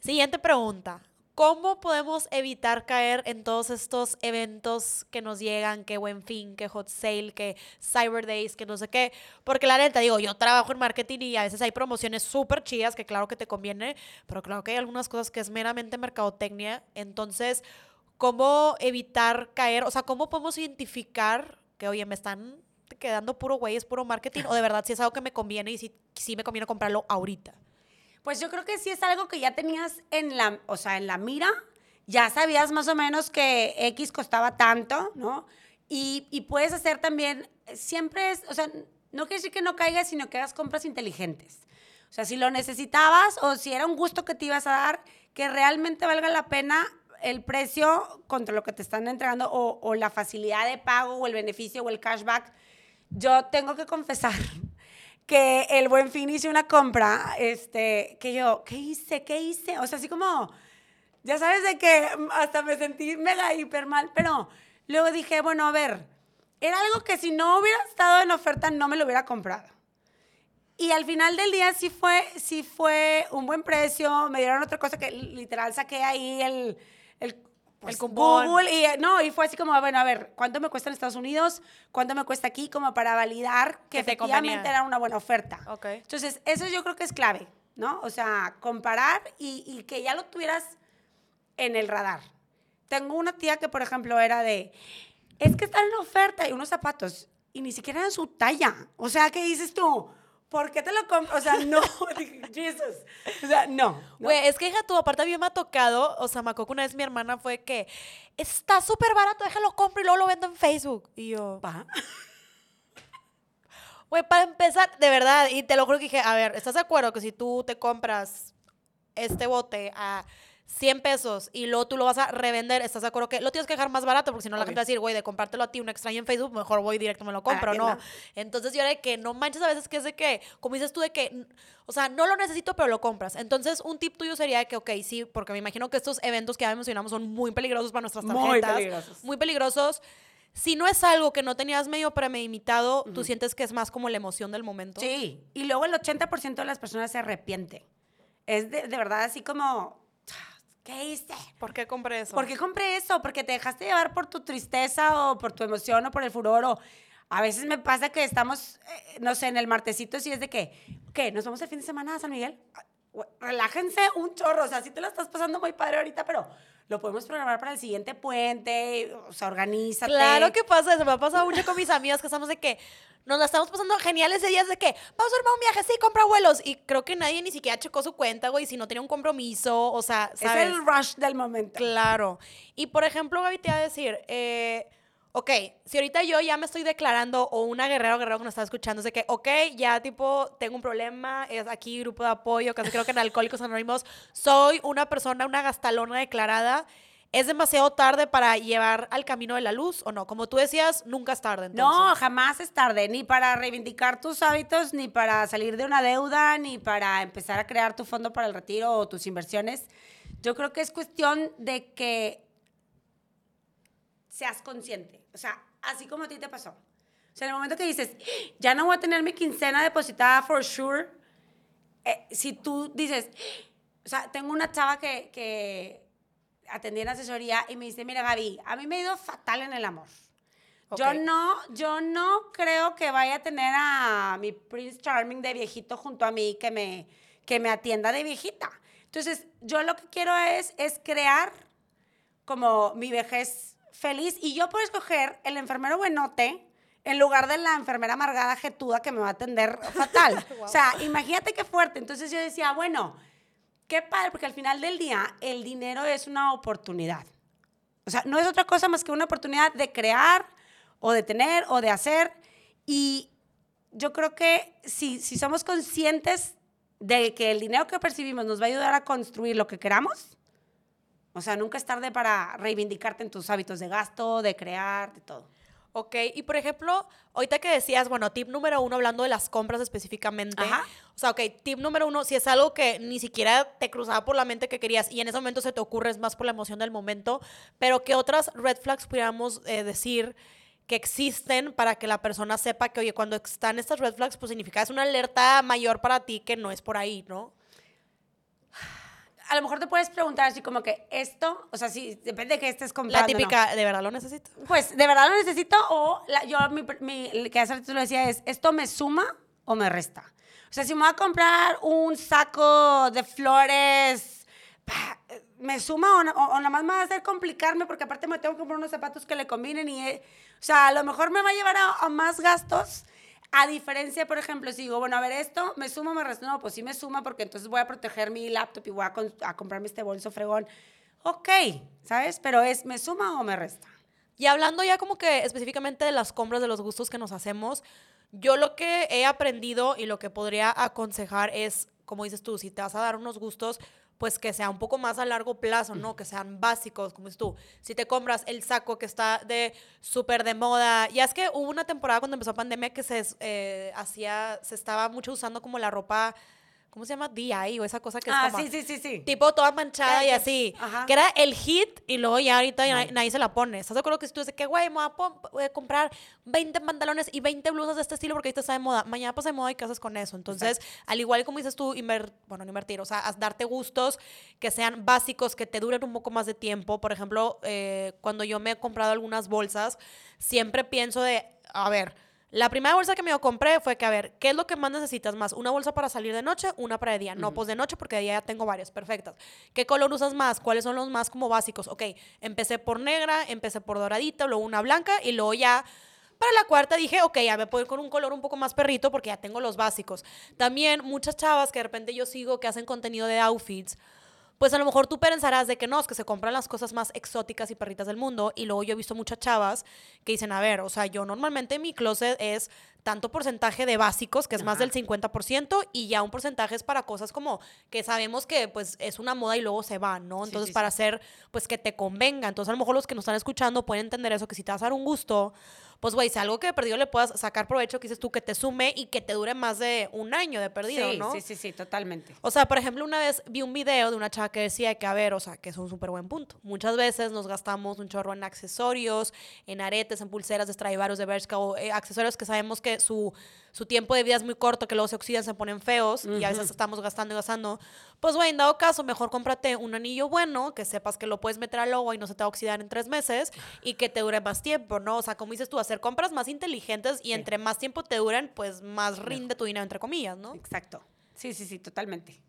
Siguiente pregunta. ¿Cómo podemos evitar caer en todos estos eventos que nos llegan, que Buen Fin, que Hot Sale, que Cyber Days, que no sé qué? Porque la neta, digo, yo trabajo en marketing y a veces hay promociones súper chidas que claro que te conviene, pero claro que hay algunas cosas que es meramente mercadotecnia. Entonces, ¿cómo evitar caer? O sea, ¿cómo podemos identificar que, oye, me están quedando puro güey, es puro marketing? O de verdad, si es algo que me conviene y si, si me conviene comprarlo ahorita. Pues yo creo que sí es algo que ya tenías en la, o sea, en la mira, ya sabías más o menos que X costaba tanto, ¿no? Y, y puedes hacer también, siempre es, o sea, no quiere decir que no caigas, sino que hagas compras inteligentes. O sea, si lo necesitabas o si era un gusto que te ibas a dar, que realmente valga la pena el precio contra lo que te están entregando o, o la facilidad de pago o el beneficio o el cashback. Yo tengo que confesar que el buen fin hice una compra, este, que yo, ¿qué hice? ¿Qué hice? O sea, así como, ya sabes de que hasta me sentí mega hiper mal, pero luego dije, bueno, a ver, era algo que si no hubiera estado en oferta no me lo hubiera comprado. Y al final del día sí fue, sí fue un buen precio, me dieron otra cosa que literal saqué ahí el, el, pues, El. Google y eh, no, y fue así como, bueno, a ver, ¿cuánto me cuesta en Estados Unidos? ¿Cuánto me cuesta aquí? Como para validar que, Que te efectivamente era una buena oferta. Ok. Entonces, eso yo creo que es clave, ¿no? O sea, comparar y, y que ya lo tuvieras en el radar. Tengo una tía que, por ejemplo, era de, es que están en oferta y unos zapatos y ni siquiera eran su talla. O sea, ¿qué dices tú? ¿Por qué te lo compras? O sea, no, Jesus. O sea, no. no. Güey, es que hija tu, aparte a mí me ha tocado, o sea, me acuerdo que una vez mi hermana fue que está súper barato, déjalo compro y luego lo vendo en Facebook. Y yo, Pa. güey, para empezar, de verdad, y te lo juro que dije, a ver, ¿estás de acuerdo que si tú te compras este bote a 100 pesos y luego tú lo vas a revender, ¿estás de acuerdo que lo tienes que dejar más barato? Porque si no la gente va a decir, güey, de comprártelo a ti un extraño en Facebook, mejor voy directo me lo compro, ¿no? Entonces yo era de que no manches a veces que es de que, como dices tú, de que, o sea, no lo necesito, pero lo compras. Entonces un tip tuyo sería de que, ok, sí, porque me imagino que estos eventos que ya mencionamos son muy peligrosos para nuestras Muy tarjetas. peligrosos. Muy peligrosos. Si no es algo que no tenías medio premeditado, tú sientes que es más como la emoción del momento. Sí, y luego el 80% de las personas se arrepiente. Es de, de verdad así como, ¿qué hice? ¿Por qué compré eso? ¿Por qué compré eso? Porque te dejaste llevar por tu tristeza o por tu emoción o por el furor o a veces me pasa que estamos, eh, no sé, en el martesito y es de que, ¿qué? ¿Nos vamos el fin de semana a San Miguel? Ah, Relájense un chorro, o sea, sí te la estás pasando muy padre ahorita, pero lo podemos programar para el siguiente puente, o sea, organízate. Claro que pasa eso, me ha pasado mucho con mis amigas que estamos de que nos la estamos pasando genial ese día de que vamos a armar un viaje, sí, compra vuelos. Y creo que nadie ni siquiera checó su cuenta, güey, si no tenía un compromiso, o sea, ¿sabes? Es el rush del momento. Claro. Y por ejemplo, Gaby, te iba a decir, eh, ok, si ahorita yo ya me estoy declarando, o una guerrero guerrero que nos está escuchando, es de que, ok, ya tipo, tengo un problema, es aquí grupo de apoyo, casi creo que en Alcohólicos Anónimos, soy una persona, una gastalona declarada. ¿Es demasiado tarde para llevar al camino de la luz o no? Como tú decías, nunca es tarde. Entonces. No, jamás es tarde, ni para reivindicar tus hábitos, ni para salir de una deuda, ni para empezar a crear tu fondo para el retiro o tus inversiones. Yo creo que es cuestión de que seas consciente. O sea, así como a ti te pasó. O sea, en el momento que dices, ya no voy a tener mi quincena depositada for sure, eh, si tú dices, o sea, tengo una chava que, que atendí en asesoría y me dice, mira Gaby, a mí me ha ido fatal en el amor. Yo, no, yo no creo que vaya a tener a mi Prince Charming de viejito junto a mí que me, que me atienda de viejita. Entonces, yo lo que quiero es, es crear como mi vejez feliz y yo puedo escoger el enfermero buenote en lugar de la enfermera amargada jetuda que me va a atender fatal. O sea, imagínate qué fuerte. Entonces yo decía, bueno, qué padre, porque al final del día el dinero es una oportunidad. O sea, no es otra cosa más que una oportunidad de crear o de tener o de hacer. Y yo creo que si, si somos conscientes de que el dinero que percibimos nos va a ayudar a construir lo que queramos, o sea, nunca es tarde para reivindicarte en tus hábitos de gasto, de crear, de todo. Ok, y por ejemplo, ahorita que decías, bueno, tip número uno, hablando de las compras específicamente. Ajá. O sea, ok, tip número uno, si es algo que ni siquiera te cruzaba por la mente que querías y en ese momento se te ocurre, es más por la emoción del momento, pero ¿qué otras red flags pudiéramos eh, decir que existen para que la persona sepa que, oye, cuando están estas red flags, pues significa es una alerta mayor para ti que no es por ahí, ¿no? A lo mejor te puedes preguntar así como que esto, o sea, sí, depende de qué estés comprando. La típica, ¿de verdad lo necesito? Pues, ¿de verdad lo necesito? O la, yo, mi, mi, que hace rato lo decía es, ¿esto me suma o me resta? O sea, si me voy a comprar un saco de flores, ¿me suma o, o, o, nada más me va a hacer complicarme? Porque aparte me tengo que comprar unos zapatos que le combinen y, eh, o sea, a lo mejor me va a llevar a, a más gastos a diferencia, por ejemplo, si digo, bueno, a ver, esto me suma, me resta. No, pues sí me suma porque entonces voy a proteger mi laptop y voy a, a comprarme este bolso fregón. Ok, ¿sabes? Pero es, ¿me suma o me resta? Y hablando ya como que específicamente de las compras, de los gustos que nos hacemos, yo lo que he aprendido y lo que podría aconsejar es, como dices tú, si te vas a dar unos gustos, pues que sea un poco más a largo plazo, ¿no? Que sean básicos, como es tú. Si te compras el saco que está de súper de moda, ya es que hubo una temporada cuando empezó la pandemia que se eh, hacía, se estaba mucho usando como la ropa ¿cómo se llama? DI o esa cosa que es ah, como sí, sí, sí, sí. tipo toda manchada y así. Ajá. Que era el hit y luego ya ahorita ya nadie, nadie se la pone. ¿Estás de acuerdo que si tú dices que, güey, me voy a, voy a, comprar 20 pantalones y 20 blusas de este estilo porque ahorita está de moda? Mañana pasa de moda y qué haces con eso. Entonces, Exacto. al igual como dices tú, inver, bueno, no invertir, o sea, darte gustos que sean básicos, que te duren un poco más de tiempo. Por ejemplo, eh, cuando yo me he comprado algunas bolsas, siempre pienso de, a ver, la primera bolsa que me compré fue que, a ver, ¿qué es lo que más necesitas más? ¿Una bolsa para salir de noche? ¿Una para de día? Uh -huh. No, pues de noche porque de día ya tengo varias, perfectas. ¿Qué color usas más? ¿Cuáles son los más como básicos? Ok, empecé por negra, empecé por doradita, luego una blanca y luego ya... Para la cuarta dije, ok, ya me puedo ir con un color un poco más perrito porque ya tengo los básicos. También muchas chavas que de repente yo sigo que hacen contenido de outfits, pues a lo mejor tú pensarás de que no, es que se compran las cosas más exóticas y perritas del mundo. Y luego yo he visto muchas chavas que dicen, a ver, o sea, yo normalmente mi closet es tanto porcentaje de básicos, que es Ajá. más del 50%, y ya un porcentaje es para cosas como que sabemos que pues es una moda y luego se va, ¿no? Entonces, sí, sí, para sí. hacer, pues que te convenga. Entonces, a lo mejor los que nos están escuchando pueden entender eso, que si te vas a dar un gusto, pues, güey, si algo que de perdido le puedas sacar provecho, que dices tú, que te sume y que te dure más de un año de perdido, sí, ¿no? Sí, sí, sí, totalmente. O sea, por ejemplo, una vez vi un video de una chava que decía que, a ver, o sea, que es un súper buen punto. Muchas veces nos gastamos un chorro en accesorios, en aretes, en pulseras de Stradivarius, de Bershka, o eh, accesorios que sabemos que su su tiempo de vida es muy corto, que luego se oxidan, se ponen feos uh -huh. y a veces estamos gastando y gastando. Pues, güey, en dado caso, mejor cómprate un anillo bueno, que sepas que lo puedes meter al agua y no se te va a oxidar en tres meses y que te dure más tiempo, ¿no? O sea, como dices tú, hacer compras más inteligentes y sí. entre más tiempo te duren, pues más rinde tu dinero, entre comillas, ¿no? Exacto. Sí, sí, sí, totalmente.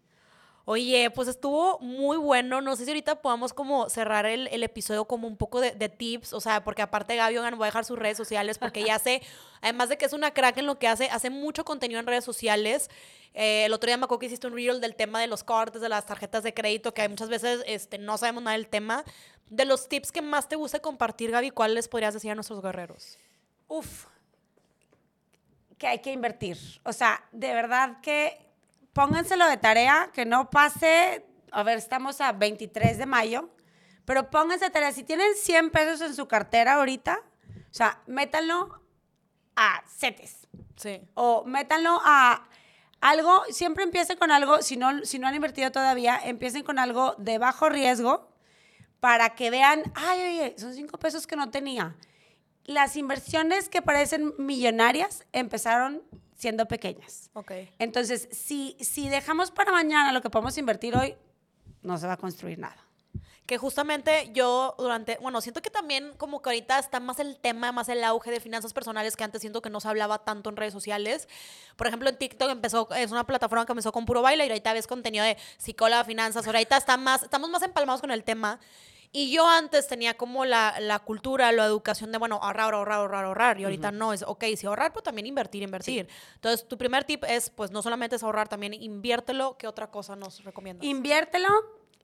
Oye, pues estuvo muy bueno. No sé si ahorita podamos como cerrar el, el episodio como un poco de, de, tips. O sea, porque aparte Gaby Ogan voy a dejar sus redes sociales porque ella hace, además de que es una crack en lo que hace, hace mucho contenido en redes sociales. Eh, el otro día me acuerdo que hiciste un reel del tema de los cortes, de las tarjetas de crédito, que hay muchas veces este, no sabemos nada del tema. De los tips que más te gusta compartir, Gaby, ¿cuáles les podrías decir a nuestros guerreros? Uf, que hay que invertir. O sea, de verdad que pónganselo de tarea, que no pase, a ver, estamos a 23 de mayo, pero pónganse de tarea, si tienen 100 pesos en su cartera ahorita, o sea, métanlo a CETES. Sí. O métanlo a algo, siempre empiecen con algo, si no, si no han invertido todavía, empiecen con algo de bajo riesgo para que vean, ay, oye, son 5 pesos que no tenía. Las inversiones que parecen millonarias empezaron siendo pequeñas. Ok. Entonces, si, si dejamos para mañana lo que podemos invertir hoy, no se va a construir nada. Que justamente yo durante, bueno, siento que también como que ahorita está más el tema, más el auge de finanzas personales que antes siento que no se hablaba tanto en redes sociales. Por ejemplo, en TikTok empezó, es una plataforma que empezó con puro baile y ahorita ves contenido de psicóloga, finanzas, ahorita está más, estamos más empalmados con el tema. Y yo antes tenía como la, la, cultura, la educación de, bueno, ahorrar, ahorrar, ahorrar, ahorrar. Y ahorita uh -huh. no, es, ok, si ahorrar, pues también invertir, invertir. Sí. Entonces, tu primer tip es, pues no solamente es ahorrar, también inviértelo. ¿Qué otra cosa nos recomiendas? Inviértelo,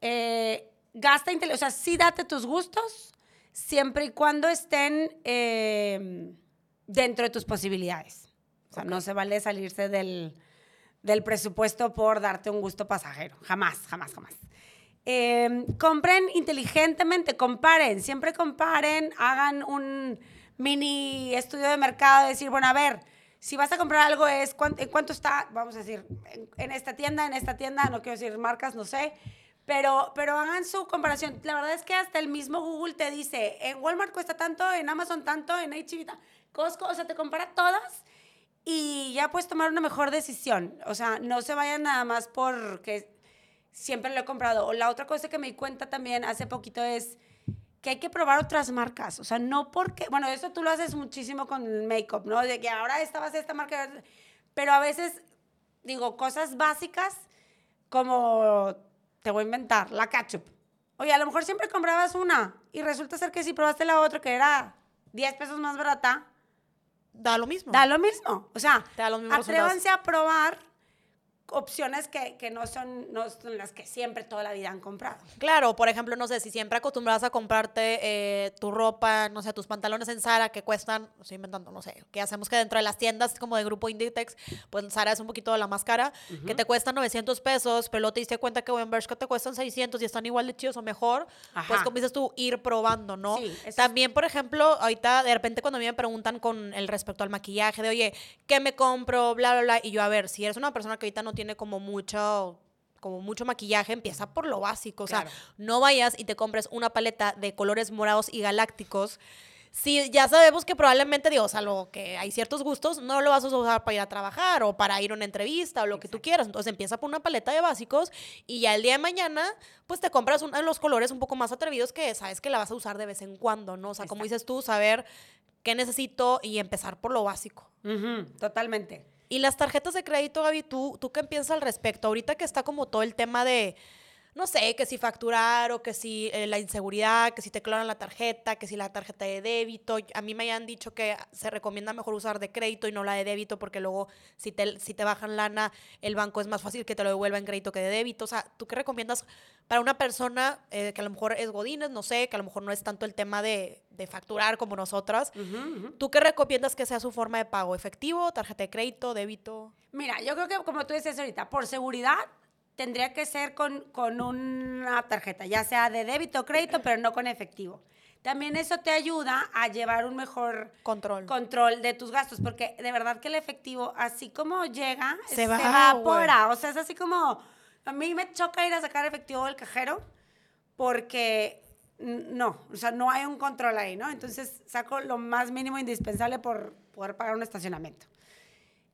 eh, gasta, o sea, sí date tus gustos, siempre y cuando estén eh, dentro de tus posibilidades. O sea, okay. no se vale salirse del, del presupuesto por darte un gusto pasajero. Jamás, jamás, jamás. Eh, compren inteligentemente, comparen, siempre comparen, hagan un mini estudio de mercado, decir, bueno, a ver, si vas a comprar algo es en cuánto está, vamos a decir, en, esta tienda, en esta tienda, no quiero decir marcas, no sé, pero, pero hagan su comparación. La verdad es que hasta el mismo Google te dice, en Walmart cuesta tanto, en Amazon tanto, en H&M, Costco, o sea, te compara todas y ya puedes tomar una mejor decisión. O sea, no se vayan nada más porque siempre lo he comprado. O la otra cosa que me di cuenta también hace poquito es que hay que probar otras marcas. O sea, no porque, bueno, eso tú lo haces muchísimo con el make-up, ¿no? De que ahora esta va a ser esta marca, pero a veces, digo, cosas básicas como, te voy a inventar, la ketchup. Oye, a lo mejor siempre comprabas una y resulta ser que si probaste la otra que era 10 pesos más barata, da lo mismo. Da lo mismo. O sea, atrévanse a probar opciones que, que, no, son, no son las que siempre toda la vida han comprado. Claro, por ejemplo, no sé, si siempre acostumbrabas a comprarte eh, tu ropa, no sé, tus pantalones en Zara que cuestan, estoy inventando, no sé, que hacemos que dentro de las tiendas como de grupo Inditex, pues Zara es un poquito la más cara, uh -huh. que te cuestan 900 pesos, pero luego te diste cuenta que en Bershka te cuestan 600 y están igual de chidos o mejor, Ajá. pues como dices tú, ir probando, ¿no? Sí, También, por ejemplo, ahorita de repente cuando a mí me preguntan con el respecto al maquillaje, de oye, ¿qué me compro? Bla, bla, bla, y yo, a ver, si eres una persona que ahorita no tiene como mucho como mucho maquillaje, empieza por lo básico. O Claro. sea, no vayas y te compres una paleta de colores morados y galácticos. Si ya sabemos que probablemente, digo, salvo que hay ciertos gustos, no lo vas a usar para ir a trabajar o para ir a una entrevista o lo que tú quieras. Entonces empieza por una paleta de básicos y ya el día de mañana, pues te compras los colores un poco más atrevidos que sabes que la vas a usar de vez en cuando, ¿no? O sea, como Exacto. dices tú, saber qué necesito y empezar por lo básico. Ujú, totalmente. Y las tarjetas de crédito, Gaby, ¿tú, ¿tú qué piensas al respecto? Ahorita que está como todo el tema de, no sé, que si facturar o que si eh, la inseguridad, que si te clonan la tarjeta, que si la tarjeta de débito. A mí me han dicho que se recomienda mejor usar de crédito y no la de débito porque luego si te, si te bajan lana, el banco es más fácil que te lo devuelva en crédito que de débito. O sea, ¿tú qué recomiendas para una persona eh, que a lo mejor es godines, no sé, que a lo mejor no es tanto el tema de, de facturar como nosotras? ¿Tú qué recomiendas que sea su forma de pago? ¿Efectivo, tarjeta de crédito, débito? Mira, yo creo que como tú dices ahorita, por seguridad tendría que ser con, con una tarjeta, ya sea de débito o crédito, pero no con efectivo. También eso te ayuda a llevar un mejor Control. control de tus gastos, porque de verdad que el efectivo, así como llega, Se va, evapora. O sea, es así como, a mí me choca ir a sacar efectivo del cajero porque no, o sea, no hay un control ahí, ¿no? Entonces saco lo más mínimo indispensable por poder pagar un estacionamiento.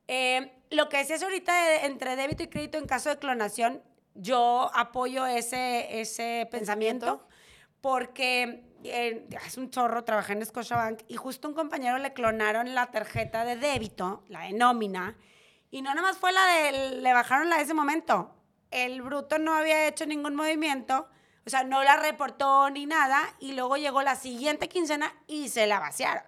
Eh, lo que decías ahorita de- entre débito y crédito en caso de clonación, yo apoyo ese, ese pensamiento porque eh, es un chorro, trabajé en Scotiabank y justo un compañero le clonaron la tarjeta de débito, la de nómina, y no nada más fue la de, le bajaron la de ese momento, el bruto no había hecho ningún movimiento, o sea, no la reportó ni nada, y luego llegó la siguiente quincena y se la vaciaron.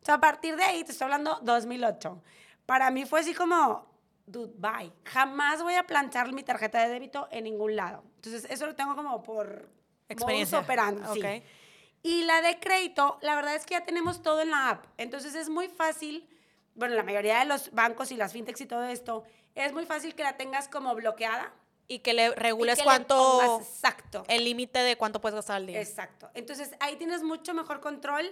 O sea, a partir de ahí, te estoy hablando 2008. Para mí fue así como, dude, bye. Jamás voy a planchar mi tarjeta de débito en ningún lado. Entonces, eso lo tengo como por Experiencia. modus operandi, sí. Y la de crédito, la verdad es que ya tenemos todo en la app. Entonces es muy fácil, bueno, la mayoría de los bancos y las fintechs y todo esto, es muy fácil que la tengas como bloqueada. Y que le regules que le cuánto, pongas- exacto. el límite de cuánto puedes gastar al día. Exacto. Entonces ahí tienes mucho mejor control.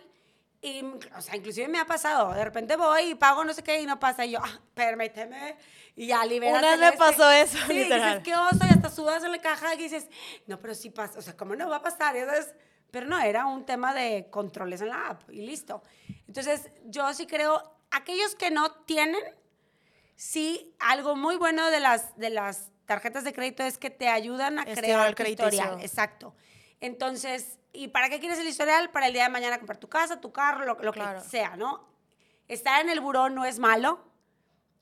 Y, o sea, inclusive me ha pasado. De repente voy y pago no sé qué y no pasa. Y yo, ah, permíteme. Y ya liberas Una vez me pasó eso, Sí, literal. dices, qué oso. Y hasta sudas en la caja y dices, no, pero sí pasa. O sea, ¿cómo no va a pasar? Y entonces, pero no, era un tema de controles en la app y listo. Entonces, yo sí creo, aquellos que no tienen, sí, algo muy bueno de las, de las tarjetas de crédito es que te ayudan a Estirar crear el tu historial. Exacto. Entonces, ¿y para qué quieres el historial? Para el día de mañana comprar tu casa, tu carro, lo, lo Claro. que sea, ¿no? Estar en el buró no es malo.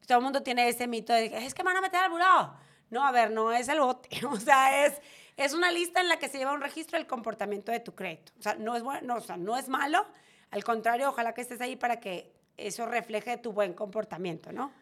Todo el mundo tiene ese mito de es que me van a meter al buró. No, a ver, no es el bote. O sea, es, es una lista en la que se lleva un registro del comportamiento de tu crédito. O sea, no es, bueno, no, o sea, no es malo. Al contrario, ojalá que estés ahí para que eso refleje tu buen comportamiento, ¿no?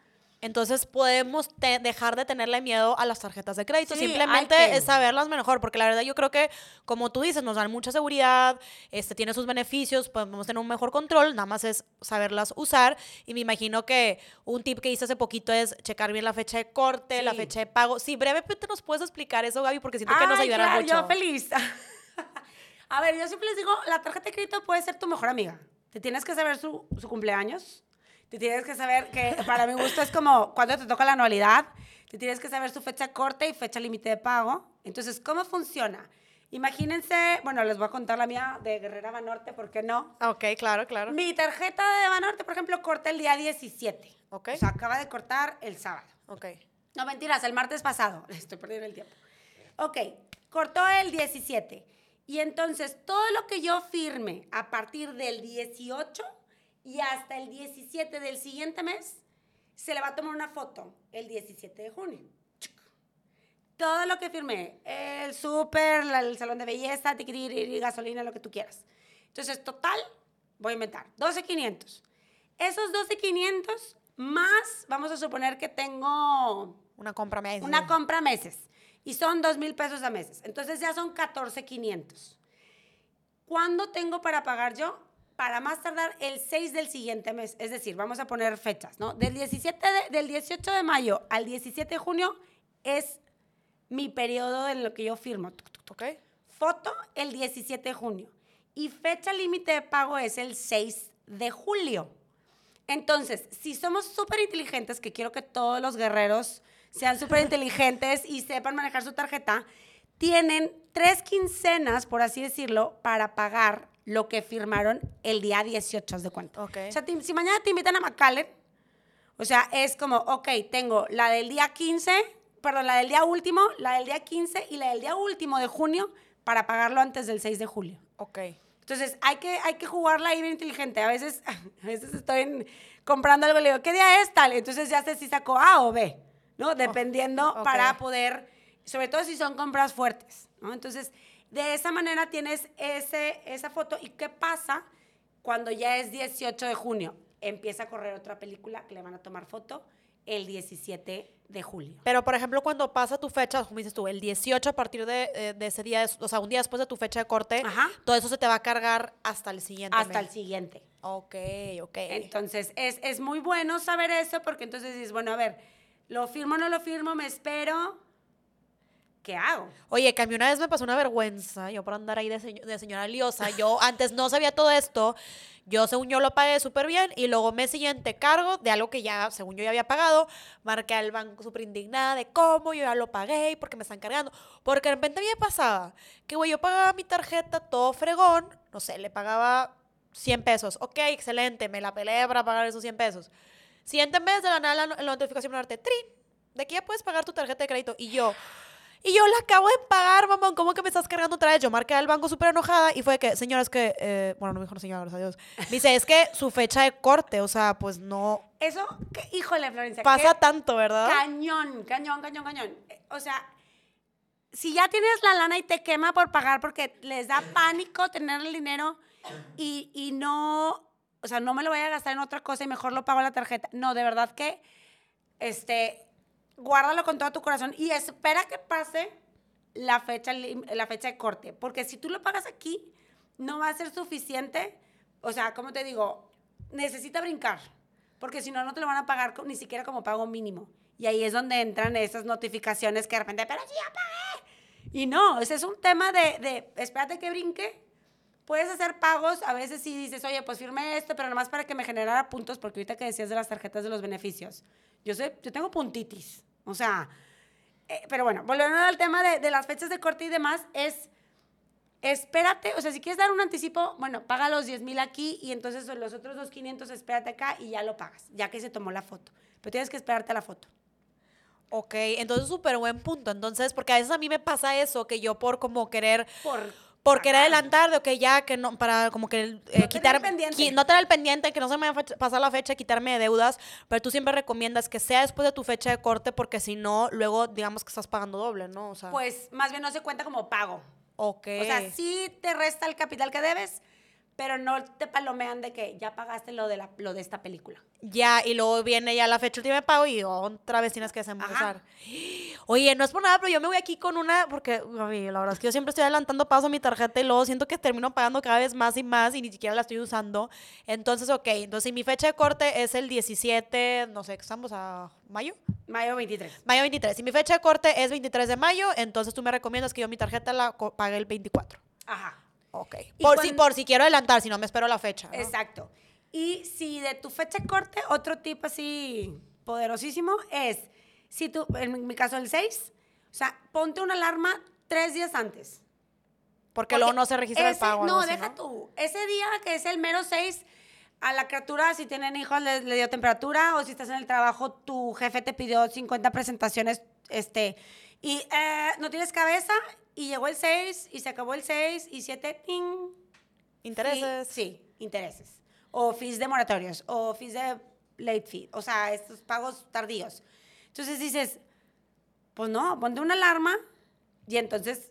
Entonces podemos dejar de tenerle miedo a las tarjetas de crédito. Sí, Simplemente es saberlas mejor, porque la verdad yo creo que, como tú dices, nos dan mucha seguridad, este, tiene sus beneficios, podemos tener un mejor control, nada más es saberlas usar. Y me imagino que un tip que hice hace poquito es checar bien la fecha de corte, la fecha de pago. Sí, brevemente nos puedes explicar eso, Gaby, porque siento que nos Ay, ayudará claro, mucho. Yo feliz. a ver, yo siempre les digo, la tarjeta de crédito puede ser tu mejor amiga. Te tienes que saber su, su cumpleaños. Te tienes que saber que, para mi gusto, es como cuando te toca la anualidad. Te tienes que saber su fecha corte y fecha límite de pago. Entonces, ¿cómo funciona? Imagínense, bueno, les voy a contar la mía de Guerrera Banorte, ¿por qué no? Ok, claro, claro. Mi tarjeta de Banorte, por ejemplo, corta el día 17. Ok. O sea, acaba de cortar el sábado. Ok. No, mentiras, el martes pasado. Estoy perdiendo el tiempo. Ok, cortó el 17. Y entonces todo lo que yo firme a partir del 18 y hasta el 17 del siguiente mes, se le va a tomar una foto el 17 de junio. Todo lo que firmé, el súper, el salón de belleza, tiquiriri, gasolina, lo que tú quieras. Entonces, total, voy a inventar, 12,500. Esos 12,500 más, vamos a suponer que tengo Una compra me una compra a meses y son dos mil pesos a meses. Entonces ya son 14,500. ¿Cuándo tengo para pagar yo? Para más tardar el 6 del siguiente mes. Es decir, vamos a poner fechas, ¿no? Del, 17 de- del 18 de mayo al 17 de junio es mi periodo en lo que yo firmo. Tuc, tuc, tuc. Ok. Foto el 17 de junio. Y fecha límite de pago es el 6 de julio. Entonces, si somos súper inteligentes, que quiero que todos los guerreros sean súper inteligentes y sepan manejar su tarjeta, tienen tres quincenas, por así decirlo, para pagar lo que firmaron el día 18 haz de cuenta. Ok. O sea, te- si mañana te invitan a McAllen, o sea, es como, ok, tengo la del día 15, perdón, la del día último, la del día 15 y la del día último de junio para pagarlo antes del 6 de julio. Ok. Entonces, hay que, hay que jugarla ahí bien inteligente. A veces, a veces estoy en- comprando algo y le digo, ¿qué día es tal? Entonces ya sé si saco A o B, ¿no? Dependiendo ok. para poder, sobre todo si son compras fuertes, ¿no? Entonces, de esa manera tienes ese, esa foto. ¿Y qué pasa cuando ya es 18 de junio? Empieza a correr otra película que le van a tomar foto el 17 de julio. Pero, por ejemplo, cuando pasa tu fecha, como dices tú, el 18 a partir de, eh, de ese día, o sea, un día después de tu fecha de corte, Ajá. todo eso se te va a cargar hasta el siguiente Hasta mes. el siguiente. Ok, ok. Entonces, es, es muy bueno saber eso porque entonces dices, bueno, a ver, ¿lo firmo o no lo firmo? ¿Me espero? ¿Qué hago? Oye, que a mí una vez me pasó una vergüenza, yo por andar ahí de, de señora liosa, yo antes no sabía todo esto, yo según yo lo pagué súper bien y luego mes siguiente cargo de algo que ya, según yo ya había pagado, marqué al banco súper indignada de cómo yo ya lo pagué y por qué me están cargando, porque de repente a mí me pasaba que, güey, yo pagaba mi tarjeta todo fregón, no sé, le pagaba 100 pesos, ok, excelente, me la peleé para pagar esos 100 pesos. Siguiente mes de la nada la, la notificación me de que ya puedes pagar tu tarjeta de crédito y yo... Y yo la acabo de pagar, mamón. ¿Cómo que me estás cargando otra vez? Yo marqué al banco súper enojada y fue que, señora, es que, eh, bueno, no me dijo, no, señora, gracias a Dios. Me dice, es que su fecha de corte, o sea, pues no Eso, que, híjole, Florencia. pasa tanto, ¿verdad? Cañón, cañón, cañón, cañón. O sea, si ya tienes la lana y te quema por pagar porque les da pánico tener el dinero y, y no, o sea, no me lo voy a gastar en otra cosa y mejor lo pago en la tarjeta. No, de verdad que, este, guárdalo con todo tu corazón y espera que pase la fecha, la fecha de corte. Porque si tú lo pagas aquí, no va a ser suficiente. O sea, como te digo, necesita brincar. Porque si no, no te lo van a pagar ni siquiera como pago mínimo. Y ahí es donde entran esas notificaciones que de repente, pero sí ya pagué. Y no, ese es un tema de, de espérate que brinque. Puedes hacer pagos, a veces sí dices, oye, pues firme esto, pero nomás para que me generara puntos, porque ahorita que decías de las tarjetas de los beneficios, yo sé, yo tengo puntitis, o sea, eh, pero bueno, volviendo al tema de, de las fechas de corte y demás, es, espérate, o sea, si quieres dar un anticipo, bueno, paga los 10 mil aquí y entonces los otros 2,500 espérate acá y ya lo pagas, ya que se tomó la foto, pero tienes que esperarte a la foto. Ok, entonces súper buen punto. Entonces, porque a veces a mí me pasa eso, que yo por como querer, Por, por querer pagar. adelantar, de que ya, que no, para como que eh, tener quitar, pendiente. qui- no tener el pendiente, que no se me vaya a pasar la fecha, quitarme de deudas, pero tú siempre recomiendas que sea después de tu fecha de corte, porque si no, luego digamos que estás pagando doble, ¿no? O sea, Pues más bien no se cuenta como pago. ok. O sea, sí te resta el capital que debes, pero no te palomean de que ya pagaste lo de, la, lo de esta película. Ya, y luego viene ya la fecha última de pago y otra vez tienes que desembolsar. Oye, no es por nada, pero yo me voy aquí con una, porque mí, la verdad es que yo siempre estoy adelantando paso a mi tarjeta y luego siento que termino pagando cada vez más y más y ni siquiera la estoy usando. Entonces, ok, entonces si mi fecha de corte es el 17, no sé, ¿qué estamos a mayo? Mayo 23. Mayo 23. Si mi fecha de corte es 23 de mayo, entonces tú me recomiendas que yo mi tarjeta la pague el 24. Ajá. Ok. Por si, por si quiero adelantar, si no me espero la fecha. ¿no? Exacto. Y si de tu fecha de corte, otro tip así poderosísimo es, si tú, en mi caso el 6, o sea, ponte una alarma tres días antes. Porque, luego no se registra el ese- pago. o algo No, así, deja tú. Ese día que es el mero 6, a la criatura, si tienen hijos, le, le dio temperatura, o si estás en el trabajo, tu jefe te pidió 50 presentaciones, este, y eh, no tienes cabeza, y llegó el 6, y se acabó el 6, y 7, ¡ting! Intereses. Sí, sí, intereses. O fees de moratorios, o fees de late fee, o sea, estos pagos tardíos. Entonces dices, pues no, ponte una alarma y entonces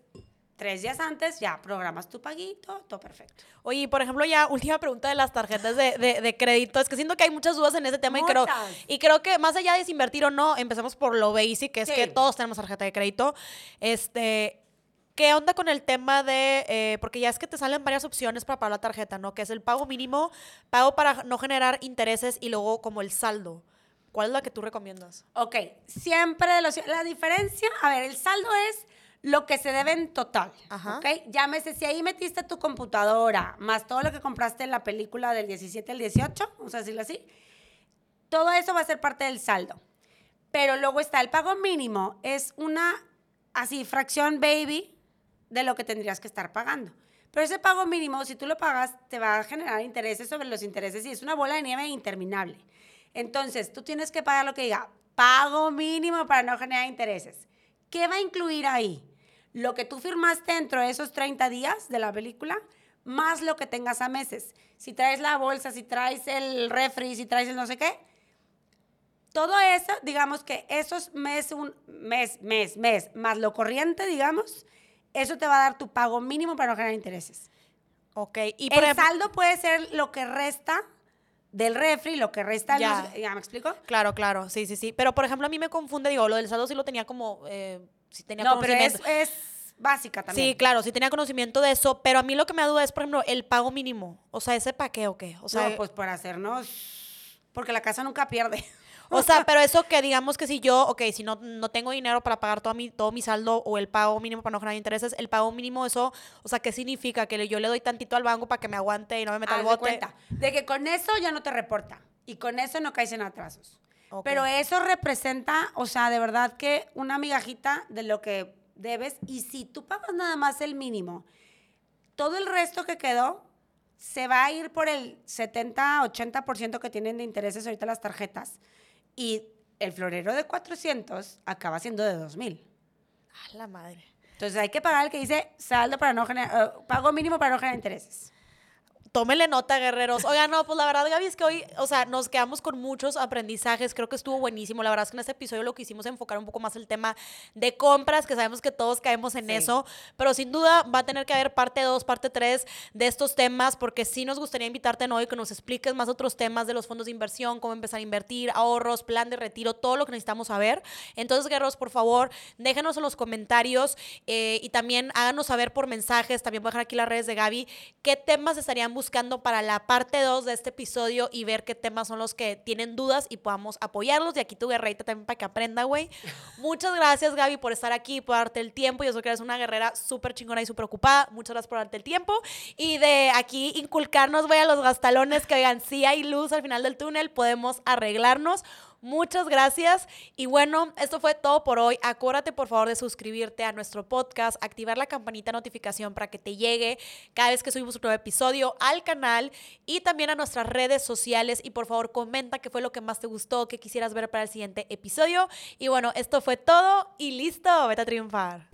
tres días antes ya programas tu paguito, todo perfecto. Oye, por ejemplo, ya última pregunta de las tarjetas de, de- de crédito. Es que siento que hay muchas dudas en ese tema y creo, y creo que más allá de si invertir o no, empecemos por lo basic, que es Sí. que todos tenemos tarjeta de crédito. Este, ¿qué onda con el tema de, eh, porque ya es que te salen varias opciones para pagar la tarjeta, ¿no? Que es el pago mínimo, pago para no generar intereses y luego como el saldo. ¿Cuál es la que tú recomiendas? Ok, siempre de los, la diferencia, a ver, el saldo es lo que se debe en total. Ajá. Ok, llámese, si ahí metiste tu computadora, más todo lo que compraste en la película del 17 al 18, vamos a decirlo así, todo eso va a ser parte del saldo. Pero luego está el pago mínimo, es una, así, fracción baby de lo que tendrías que estar pagando. Pero ese pago mínimo, si tú lo pagas, te va a generar intereses sobre los intereses y es una bola de nieve interminable. Entonces, tú tienes que pagar lo que diga pago mínimo para no generar intereses. ¿Qué va a incluir ahí? Lo que tú firmaste dentro de esos 30 días de la película, más lo que tengas a meses. Si traes la bolsa, si traes el refri, si traes el no sé qué, todo eso, digamos que esos mes, un mes, mes, mes, más lo corriente, digamos, eso te va a dar tu pago mínimo para no generar intereses. Ok, y el ejemplo- saldo puede ser lo que resta del refri, lo que resta... Ya. ¿Ya me explico? Claro, claro, sí, sí, sí. Pero por ejemplo, a mí me confunde, digo, lo del saldo sí lo tenía como, eh, sí tenía No, pero es, es básica también. Sí, claro, sí tenía conocimiento de eso, pero a mí lo que me da duda es, por ejemplo, el pago mínimo. O sea, ¿ese para qué o qué? O sea, no, pues por hacernos... Porque la casa nunca pierde. O sea, pero eso que digamos que si yo, ok, si no, no tengo dinero para pagar todo mi, todo mi saldo o el pago mínimo para no generar intereses, el pago mínimo, eso, o sea, ¿qué significa? Que yo le doy tantito al banco para que me aguante y no me meta Haz el de bote. cuenta. De que con eso ya no te reporta. Y con eso no caes en atrasos. Pero eso representa, o sea, de verdad que una migajita de lo que debes. Y si tú pagas nada más el mínimo, todo el resto que quedó se va a ir por el 70-80% que tienen de intereses ahorita las tarjetas. Y el florero de 400 acaba siendo de 2000. A la madre. Entonces hay que pagar el que dice saldo para no generar, eh, pago mínimo para no generar intereses. Tómenle nota, guerreros. Oigan, no, pues la verdad, Gaby, es que hoy, o sea, nos quedamos con muchos aprendizajes. Creo que estuvo buenísimo. La verdad es que en este episodio lo que hicimos es enfocar un poco más el tema de compras, que sabemos que todos caemos en eso. Pero sin duda va a tener que haber parte 2, parte 3 de estos temas, porque sí nos gustaría invitarte hoy que nos expliques más otros temas de los fondos de inversión, cómo empezar a invertir, ahorros, plan de retiro, todo lo que necesitamos saber. Entonces, guerreros, por favor, déjenos en los comentarios eh, y también háganos saber por mensajes. También voy a dejar aquí las redes de Gaby qué temas estarían buscando para la parte 2 de este episodio y ver qué temas son los que tienen dudas y podamos apoyarlos. Y aquí tu guerrita también para que aprenda, güey. Muchas gracias, Gaby, por estar aquí, por darte el tiempo. Yo sé que eres una guerrera súper chingona y súper ocupada. Muchas gracias por darte el tiempo. Y de aquí inculcarnos, güey, a los gastalones que oigan, si hay luz al final del túnel, podemos arreglarnos. Muchas gracias. Y bueno, esto fue todo por hoy. Acuérdate por favor de suscribirte a nuestro podcast, activar la campanita de notificación para que te llegue cada vez que subimos un nuevo episodio al canal y también a nuestras redes sociales. Y por favor comenta qué fue lo que más te gustó, qué quisieras ver para el siguiente episodio. Y bueno, esto fue todo y listo. Vete a triunfar.